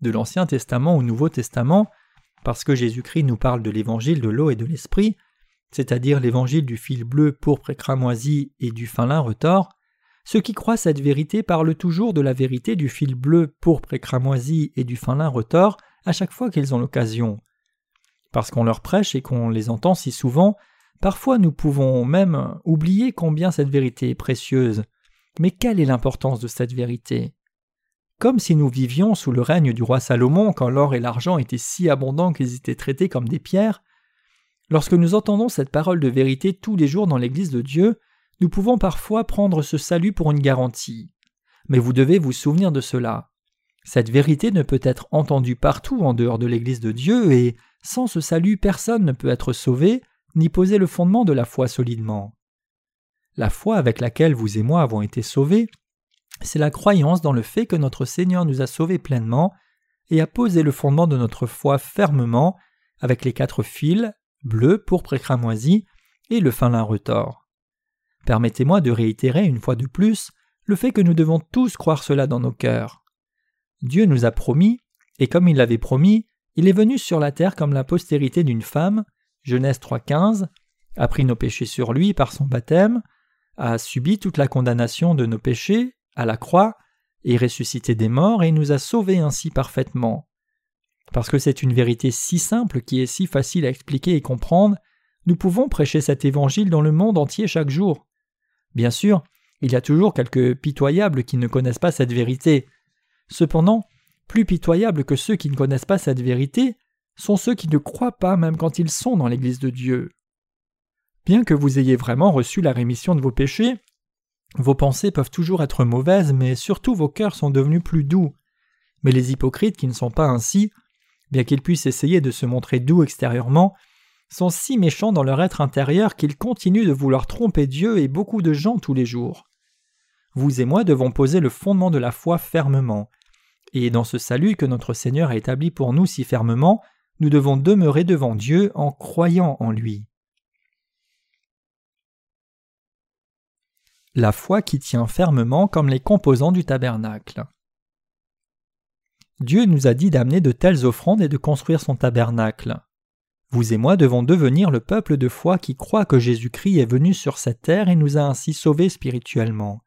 De l'Ancien Testament au Nouveau Testament, parce que Jésus-Christ nous parle de l'Évangile de l'eau et de l'Esprit, c'est-à-dire l'Évangile du fil bleu, pourpre et cramoisi et du fin lin retors, ceux qui croient cette vérité parlent toujours de la vérité du fil bleu, pourpre et cramoisi et du fin lin retors à chaque fois qu'ils ont l'occasion. Parce qu'on leur prêche et qu'on les entend si souvent, parfois nous pouvons même oublier combien cette vérité est précieuse. Mais quelle est l'importance de cette vérité? Comme si nous vivions sous le règne du roi Salomon quand l'or et l'argent étaient si abondants qu'ils étaient traités comme des pierres, lorsque nous entendons cette parole de vérité tous les jours dans l'Église de Dieu, nous pouvons parfois prendre ce salut pour une garantie. Mais vous devez vous souvenir de cela. Cette vérité ne peut être entendue partout en dehors de l'Église de Dieu et, sans ce salut, personne ne peut être sauvé ni poser le fondement de la foi solidement. La foi avec laquelle vous et moi avons été sauvés, c'est la croyance dans le fait que notre Seigneur nous a sauvés pleinement et a posé le fondement de notre foi fermement avec les quatre fils, bleu, pourpre et cramoisi, et le fin lin retors. Permettez-moi de réitérer une fois de plus le fait que nous devons tous croire cela dans nos cœurs. Dieu nous a promis, et comme il l'avait promis, il est venu sur la terre comme la postérité d'une femme, Genèse 3.15, a pris nos péchés sur lui par son baptême, a subi toute la condamnation de nos péchés à la croix, et ressuscité des morts et nous a sauvés ainsi parfaitement. Parce que c'est une vérité si simple qui est si facile à expliquer et comprendre, nous pouvons prêcher cet évangile dans le monde entier chaque jour. Bien sûr, il y a toujours quelques pitoyables qui ne connaissent pas cette vérité. Cependant, plus pitoyables que ceux qui ne connaissent pas cette vérité sont ceux qui ne croient pas même quand ils sont dans l'Église de Dieu. Bien que vous ayez vraiment reçu la rémission de vos péchés, vos pensées peuvent toujours être mauvaises, mais surtout vos cœurs sont devenus plus doux. Mais les hypocrites qui ne sont pas ainsi, bien qu'ils puissent essayer de se montrer doux extérieurement, sont si méchants dans leur être intérieur qu'ils continuent de vouloir tromper Dieu et beaucoup de gens tous les jours. Vous et moi devons poser le fondement de la foi fermement. Et dans ce salut que notre Seigneur a établi pour nous si fermement, nous devons demeurer devant Dieu en croyant en lui. La foi qui tient fermement comme les composants du tabernacle. Dieu nous a dit d'amener de telles offrandes et de construire son tabernacle. Vous et moi devons devenir le peuple de foi qui croit que Jésus-Christ est venu sur cette terre et nous a ainsi sauvés spirituellement.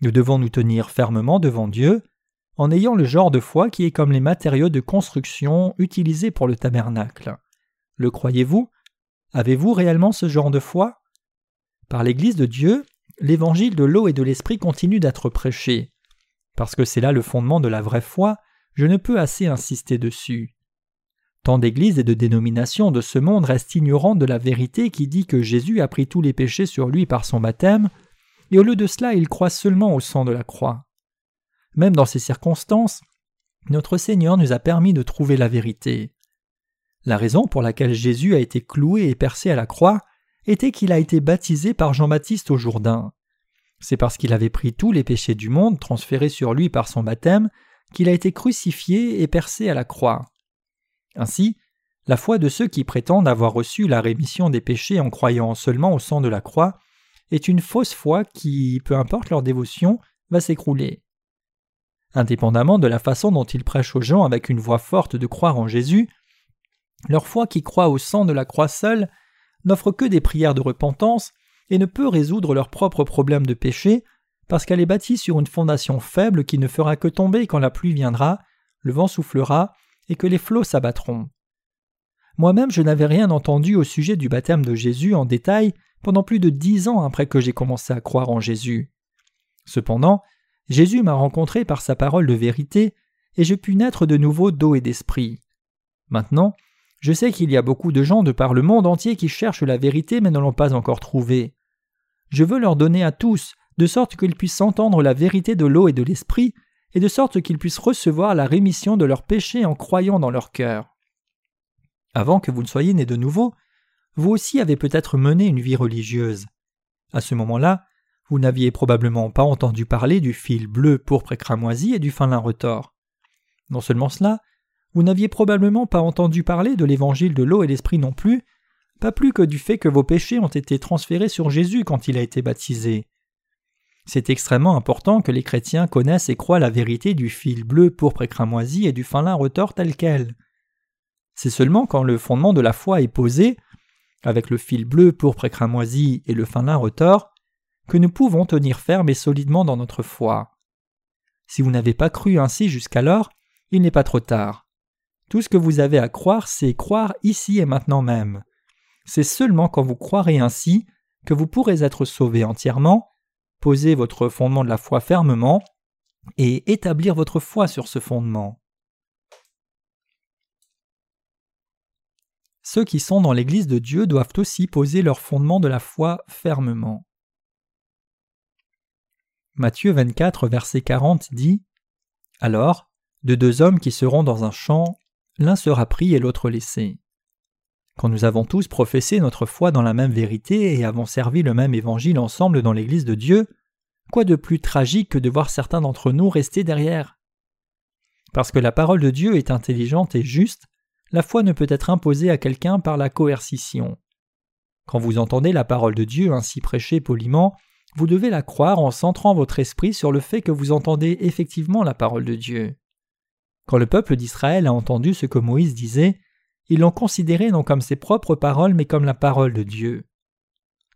Nous devons nous tenir fermement devant Dieu en ayant le genre de foi qui est comme les matériaux de construction utilisés pour le tabernacle. Le croyez-vous? Avez-vous réellement ce genre de foi? Par l'Église de Dieu, l'évangile de l'eau et de l'esprit continue d'être prêché. Parce que c'est là le fondement de la vraie foi, je ne peux assez insister dessus. Tant d'églises et de dénominations de ce monde restent ignorantes de la vérité qui dit que Jésus a pris tous les péchés sur lui par son baptême, et au lieu de cela ils croient seulement au sang de la croix. Même dans ces circonstances, notre Seigneur nous a permis de trouver la vérité. La raison pour laquelle Jésus a été cloué et percé à la croix était qu'il a été baptisé par Jean-Baptiste au Jourdain. C'est parce qu'il avait pris tous les péchés du monde transférés sur lui par son baptême qu'il a été crucifié et percé à la croix. Ainsi, la foi de ceux qui prétendent avoir reçu la rémission des péchés en croyant seulement au sang de la croix est une fausse foi qui, peu importe leur dévotion, va s'écrouler. Indépendamment de la façon dont ils prêchent aux gens avec une voix forte de croire en Jésus, leur foi qui croit au sang de la croix seule n'offre que des prières de repentance et ne peut résoudre leurs propres problèmes de péché parce qu'elle est bâtie sur une fondation faible qui ne fera que tomber quand la pluie viendra, le vent soufflera et que les flots s'abattront. Moi-même je n'avais rien entendu au sujet du baptême de Jésus en détail pendant plus de dix ans après que j'ai commencé à croire en Jésus. Cependant, Jésus m'a rencontré par sa parole de vérité, et je pus naître de nouveau d'eau et d'esprit. Maintenant, je sais qu'il y a beaucoup de gens de par le monde entier qui cherchent la vérité mais ne l'ont pas encore trouvée. Je veux leur donner à tous, de sorte qu'ils puissent entendre la vérité de l'eau et de l'esprit, et de sorte qu'ils puissent recevoir la rémission de leurs péchés en croyant dans leur cœur. Avant que vous ne soyez nés de nouveau, vous aussi avez peut-être mené une vie religieuse. À ce moment-là, vous n'aviez probablement pas entendu parler du fil bleu, pourpre et cramoisi et du fin lin retors. Non seulement cela, vous n'aviez probablement pas entendu parler de l'évangile de l'eau et l'esprit non plus, pas plus que du fait que vos péchés ont été transférés sur Jésus quand il a été baptisé. C'est extrêmement important que les chrétiens connaissent et croient la vérité du fil bleu, pourpre et cramoisi et du fin lin retors tel quel. C'est seulement quand le fondement de la foi est posé, avec le fil bleu, pourpre et cramoisi et le fin lin retors, que nous pouvons tenir ferme et solidement dans notre foi. Si vous n'avez pas cru ainsi jusqu'alors, il n'est pas trop tard. Tout ce que vous avez à croire, c'est croire ici et maintenant même. C'est seulement quand vous croirez ainsi que vous pourrez être sauvé entièrement, poser votre fondement de la foi fermement et établir votre foi sur ce fondement. Ceux qui sont dans l'Église de Dieu doivent aussi poser leur fondement de la foi fermement. Matthieu 24, verset 40 dit Alors, de deux hommes qui seront dans un champ, l'un sera pris et l'autre laissé. Quand nous avons tous professé notre foi dans la même vérité et avons servi le même évangile ensemble dans l'Église de Dieu, quoi de plus tragique que de voir certains d'entre nous rester derrière? Parce que la parole de Dieu est intelligente et juste, la foi ne peut être imposée à quelqu'un par la coercition. Quand vous entendez la parole de Dieu ainsi prêchée poliment, vous devez la croire en centrant votre esprit sur le fait que vous entendez effectivement la parole de Dieu. Quand le peuple d'Israël a entendu ce que Moïse disait, ils l'ont considéré non comme ses propres paroles mais comme la parole de Dieu.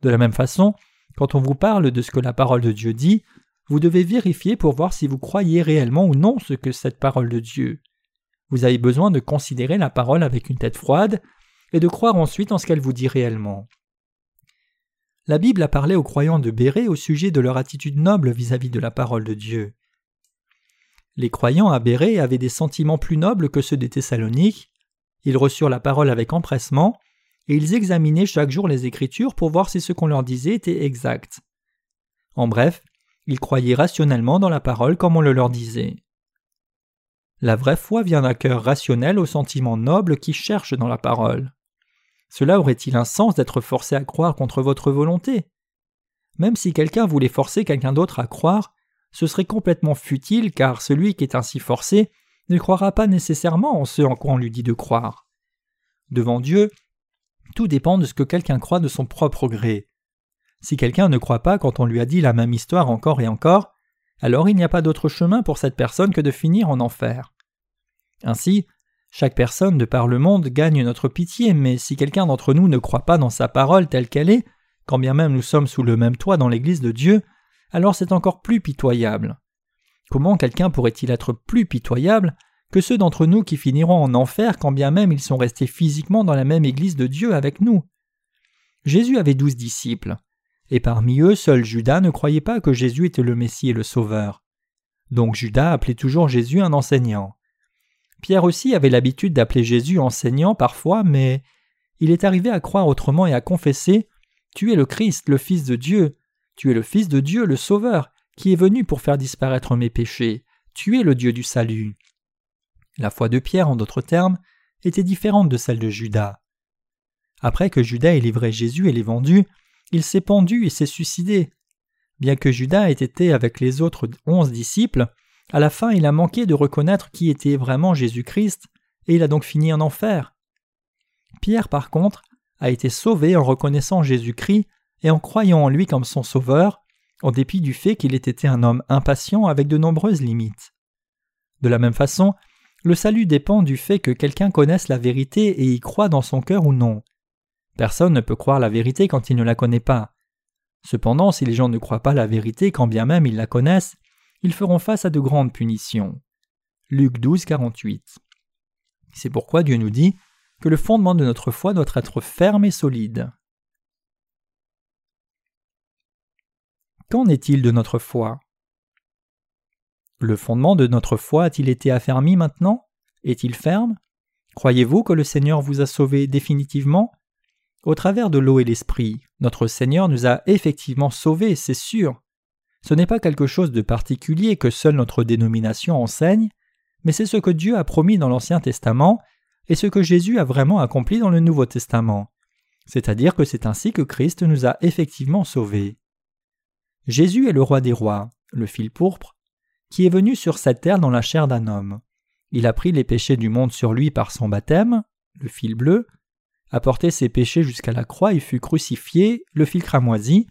De la même façon, quand on vous parle de ce que la parole de Dieu dit, vous devez vérifier pour voir si vous croyez réellement ou non ce que cette parole de Dieu. Vous avez besoin de considérer la parole avec une tête froide et de croire ensuite en ce qu'elle vous dit réellement. La Bible a parlé aux croyants de Béré au sujet de leur attitude noble vis-à-vis -vis de la parole de Dieu. Les croyants à Béré avaient des sentiments plus nobles que ceux des Thessaloniques. Ils reçurent la parole avec empressement, et ils examinaient chaque jour les Écritures pour voir si ce qu'on leur disait était exact. En bref, ils croyaient rationnellement dans la parole comme on le leur disait. La vraie foi vient d'un cœur rationnel aux sentiments nobles qui cherchent dans la parole. Cela aurait-il un sens d'être forcé à croire contre votre volonté? Même si quelqu'un voulait forcer quelqu'un d'autre à croire, ce serait complètement futile car celui qui est ainsi forcé ne croira pas nécessairement en ce en quoi on lui dit de croire. Devant Dieu, tout dépend de ce que quelqu'un croit de son propre gré. Si quelqu'un ne croit pas quand on lui a dit la même histoire encore et encore, alors il n'y a pas d'autre chemin pour cette personne que de finir en enfer. Ainsi, chaque personne de par le monde gagne notre pitié, mais si quelqu'un d'entre nous ne croit pas dans sa parole telle qu'elle est, quand bien même nous sommes sous le même toit dans l'Église de Dieu, alors c'est encore plus pitoyable. Comment quelqu'un pourrait-il être plus pitoyable que ceux d'entre nous qui finiront en enfer quand bien même ils sont restés physiquement dans la même Église de Dieu avec nous? Jésus avait douze disciples et parmi eux seul Judas ne croyait pas que Jésus était le Messie et le Sauveur. Donc Judas appelait toujours Jésus un enseignant. Pierre aussi avait l'habitude d'appeler Jésus enseignant parfois, mais il est arrivé à croire autrement et à confesser Tu es le Christ, le Fils de Dieu, tu es le Fils de Dieu, le Sauveur, qui est venu pour faire disparaître mes péchés, tu es le Dieu du salut. La foi de Pierre, en d'autres termes, était différente de celle de Judas. Après que Judas ait livré Jésus et l'ait vendu, il s'est pendu et s'est suicidé. Bien que Judas ait été avec les autres onze disciples, à la fin il a manqué de reconnaître qui était vraiment Jésus-Christ, et il a donc fini en enfer. Pierre, par contre, a été sauvé en reconnaissant Jésus-Christ et en croyant en lui comme son sauveur, en dépit du fait qu'il ait été un homme impatient avec de nombreuses limites. De la même façon, le salut dépend du fait que quelqu'un connaisse la vérité et y croit dans son cœur ou non. Personne ne peut croire la vérité quand il ne la connaît pas. Cependant, si les gens ne croient pas la vérité quand bien même ils la connaissent, ils feront face à de grandes punitions. Luc 12, 48. C'est pourquoi Dieu nous dit que le fondement de notre foi doit être ferme et solide. Qu'en est-il de notre foi? Le fondement de notre foi a-t-il été affermi maintenant? Est-il ferme? Croyez-vous que le Seigneur vous a sauvé définitivement? Au travers de l'eau et l'esprit, notre Seigneur nous a effectivement sauvés, c'est sûr. Ce n'est pas quelque chose de particulier que seule notre dénomination enseigne, mais c'est ce que Dieu a promis dans l'Ancien Testament et ce que Jésus a vraiment accompli dans le Nouveau Testament. C'est-à-dire que c'est ainsi que Christ nous a effectivement sauvés. Jésus est le roi des rois, le fil pourpre, qui est venu sur cette terre dans la chair d'un homme. Il a pris les péchés du monde sur lui par son baptême, le fil bleu, a porté ses péchés jusqu'à la croix et fut crucifié, le fil cramoisi.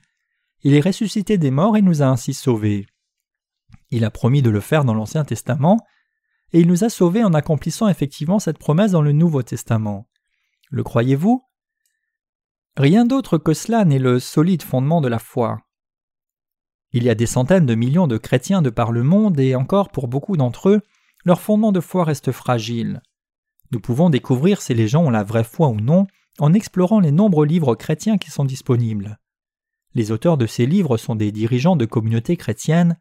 Il est ressuscité des morts et nous a ainsi sauvés. Il a promis de le faire dans l'Ancien Testament, et il nous a sauvés en accomplissant effectivement cette promesse dans le Nouveau Testament. Le croyez-vous? Rien d'autre que cela n'est le solide fondement de la foi. Il y a des centaines de millions de chrétiens de par le monde et encore pour beaucoup d'entre eux, leur fondement de foi reste fragile. Nous pouvons découvrir si les gens ont la vraie foi ou non en explorant les nombreux livres chrétiens qui sont disponibles. Les auteurs de ces livres sont des dirigeants de communautés chrétiennes,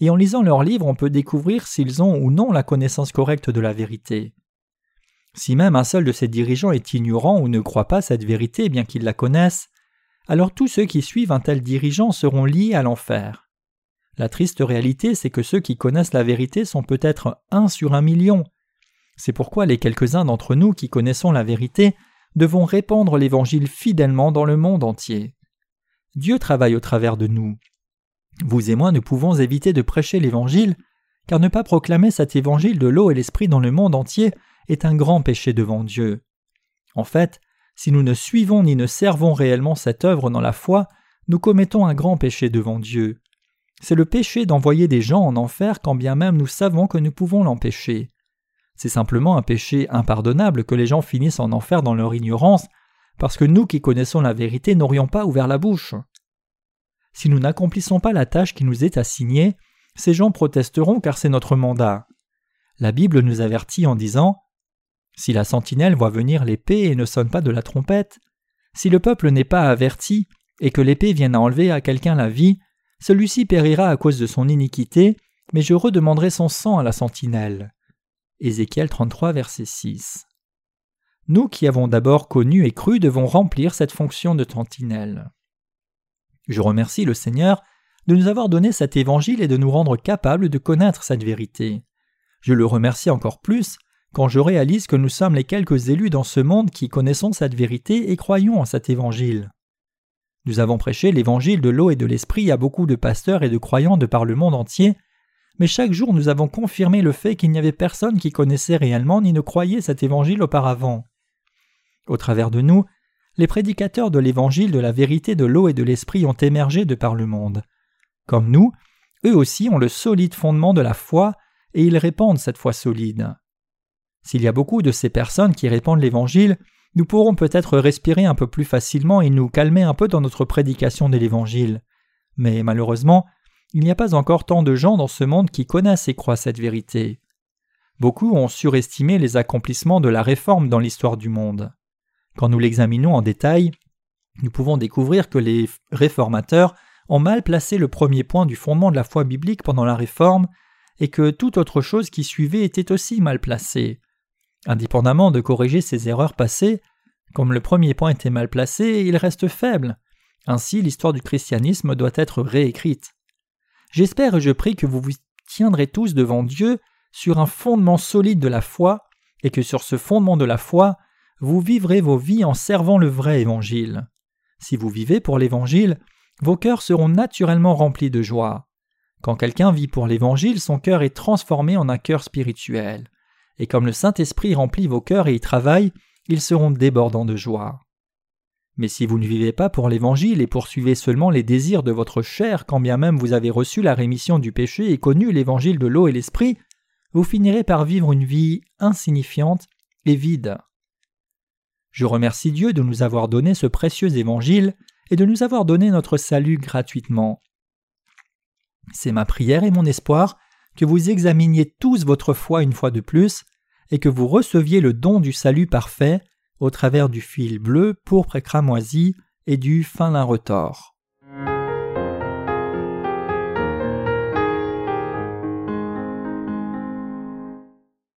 et en lisant leurs livres on peut découvrir s'ils ont ou non la connaissance correcte de la vérité. Si même un seul de ces dirigeants est ignorant ou ne croit pas cette vérité bien qu'ils la connaissent, alors tous ceux qui suivent un tel dirigeant seront liés à l'enfer. La triste réalité, c'est que ceux qui connaissent la vérité sont peut-être un sur un million, c'est pourquoi les quelques-uns d'entre nous qui connaissons la vérité devons répandre l'Évangile fidèlement dans le monde entier. Dieu travaille au travers de nous. Vous et moi ne pouvons éviter de prêcher l'Évangile, car ne pas proclamer cet Évangile de l'eau et l'Esprit dans le monde entier est un grand péché devant Dieu. En fait, si nous ne suivons ni ne servons réellement cette œuvre dans la foi, nous commettons un grand péché devant Dieu. C'est le péché d'envoyer des gens en enfer quand bien même nous savons que nous pouvons l'empêcher. C'est simplement un péché impardonnable que les gens finissent en enfer dans leur ignorance, parce que nous qui connaissons la vérité n'aurions pas ouvert la bouche. Si nous n'accomplissons pas la tâche qui nous est assignée, ces gens protesteront car c'est notre mandat. La Bible nous avertit en disant Si la sentinelle voit venir l'épée et ne sonne pas de la trompette, si le peuple n'est pas averti et que l'épée vienne à enlever à quelqu'un la vie, celui-ci périra à cause de son iniquité, mais je redemanderai son sang à la sentinelle. Ézéchiel 33, verset 6. Nous qui avons d'abord connu et cru devons remplir cette fonction de sentinelle. Je remercie le Seigneur de nous avoir donné cet évangile et de nous rendre capables de connaître cette vérité. Je le remercie encore plus quand je réalise que nous sommes les quelques élus dans ce monde qui connaissons cette vérité et croyons en cet évangile. Nous avons prêché l'évangile de l'eau et de l'esprit à beaucoup de pasteurs et de croyants de par le monde entier, mais chaque jour nous avons confirmé le fait qu'il n'y avait personne qui connaissait réellement ni ne croyait cet évangile auparavant. Au travers de nous, les prédicateurs de l'évangile de la vérité de l'eau et de l'esprit ont émergé de par le monde. Comme nous, eux aussi ont le solide fondement de la foi et ils répandent cette foi solide. S'il y a beaucoup de ces personnes qui répandent l'Évangile, nous pourrons peut-être respirer un peu plus facilement et nous calmer un peu dans notre prédication de l'Évangile. Mais malheureusement, il n'y a pas encore tant de gens dans ce monde qui connaissent et croient cette vérité. Beaucoup ont surestimé les accomplissements de la réforme dans l'histoire du monde. Quand nous l'examinons en détail, nous pouvons découvrir que les réformateurs ont mal placé le premier point du fondement de la foi biblique pendant la réforme et que toute autre chose qui suivait était aussi mal placée. Indépendamment de corriger ces erreurs passées, comme le premier point était mal placé, il reste faible. Ainsi, l'histoire du christianisme doit être réécrite. J'espère et je prie que vous vous tiendrez tous devant Dieu sur un fondement solide de la foi, et que sur ce fondement de la foi, vous vivrez vos vies en servant le vrai évangile. Si vous vivez pour l'évangile, vos cœurs seront naturellement remplis de joie. Quand quelqu'un vit pour l'Évangile, son cœur est transformé en un cœur spirituel. Et comme le Saint-Esprit remplit vos cœurs et y travaille, ils seront débordants de joie. Mais si vous ne vivez pas pour l'Évangile et poursuivez seulement les désirs de votre chair, quand bien même vous avez reçu la rémission du péché et connu l'Évangile de l'eau et l'Esprit, vous finirez par vivre une vie insignifiante et vide. Je remercie Dieu de nous avoir donné ce précieux Évangile et de nous avoir donné notre salut gratuitement. C'est ma prière et mon espoir que vous examiniez tous votre foi une fois de plus, et que vous receviez le don du salut parfait au travers du fil bleu, pourpre et cramoisi et du fin lin retors.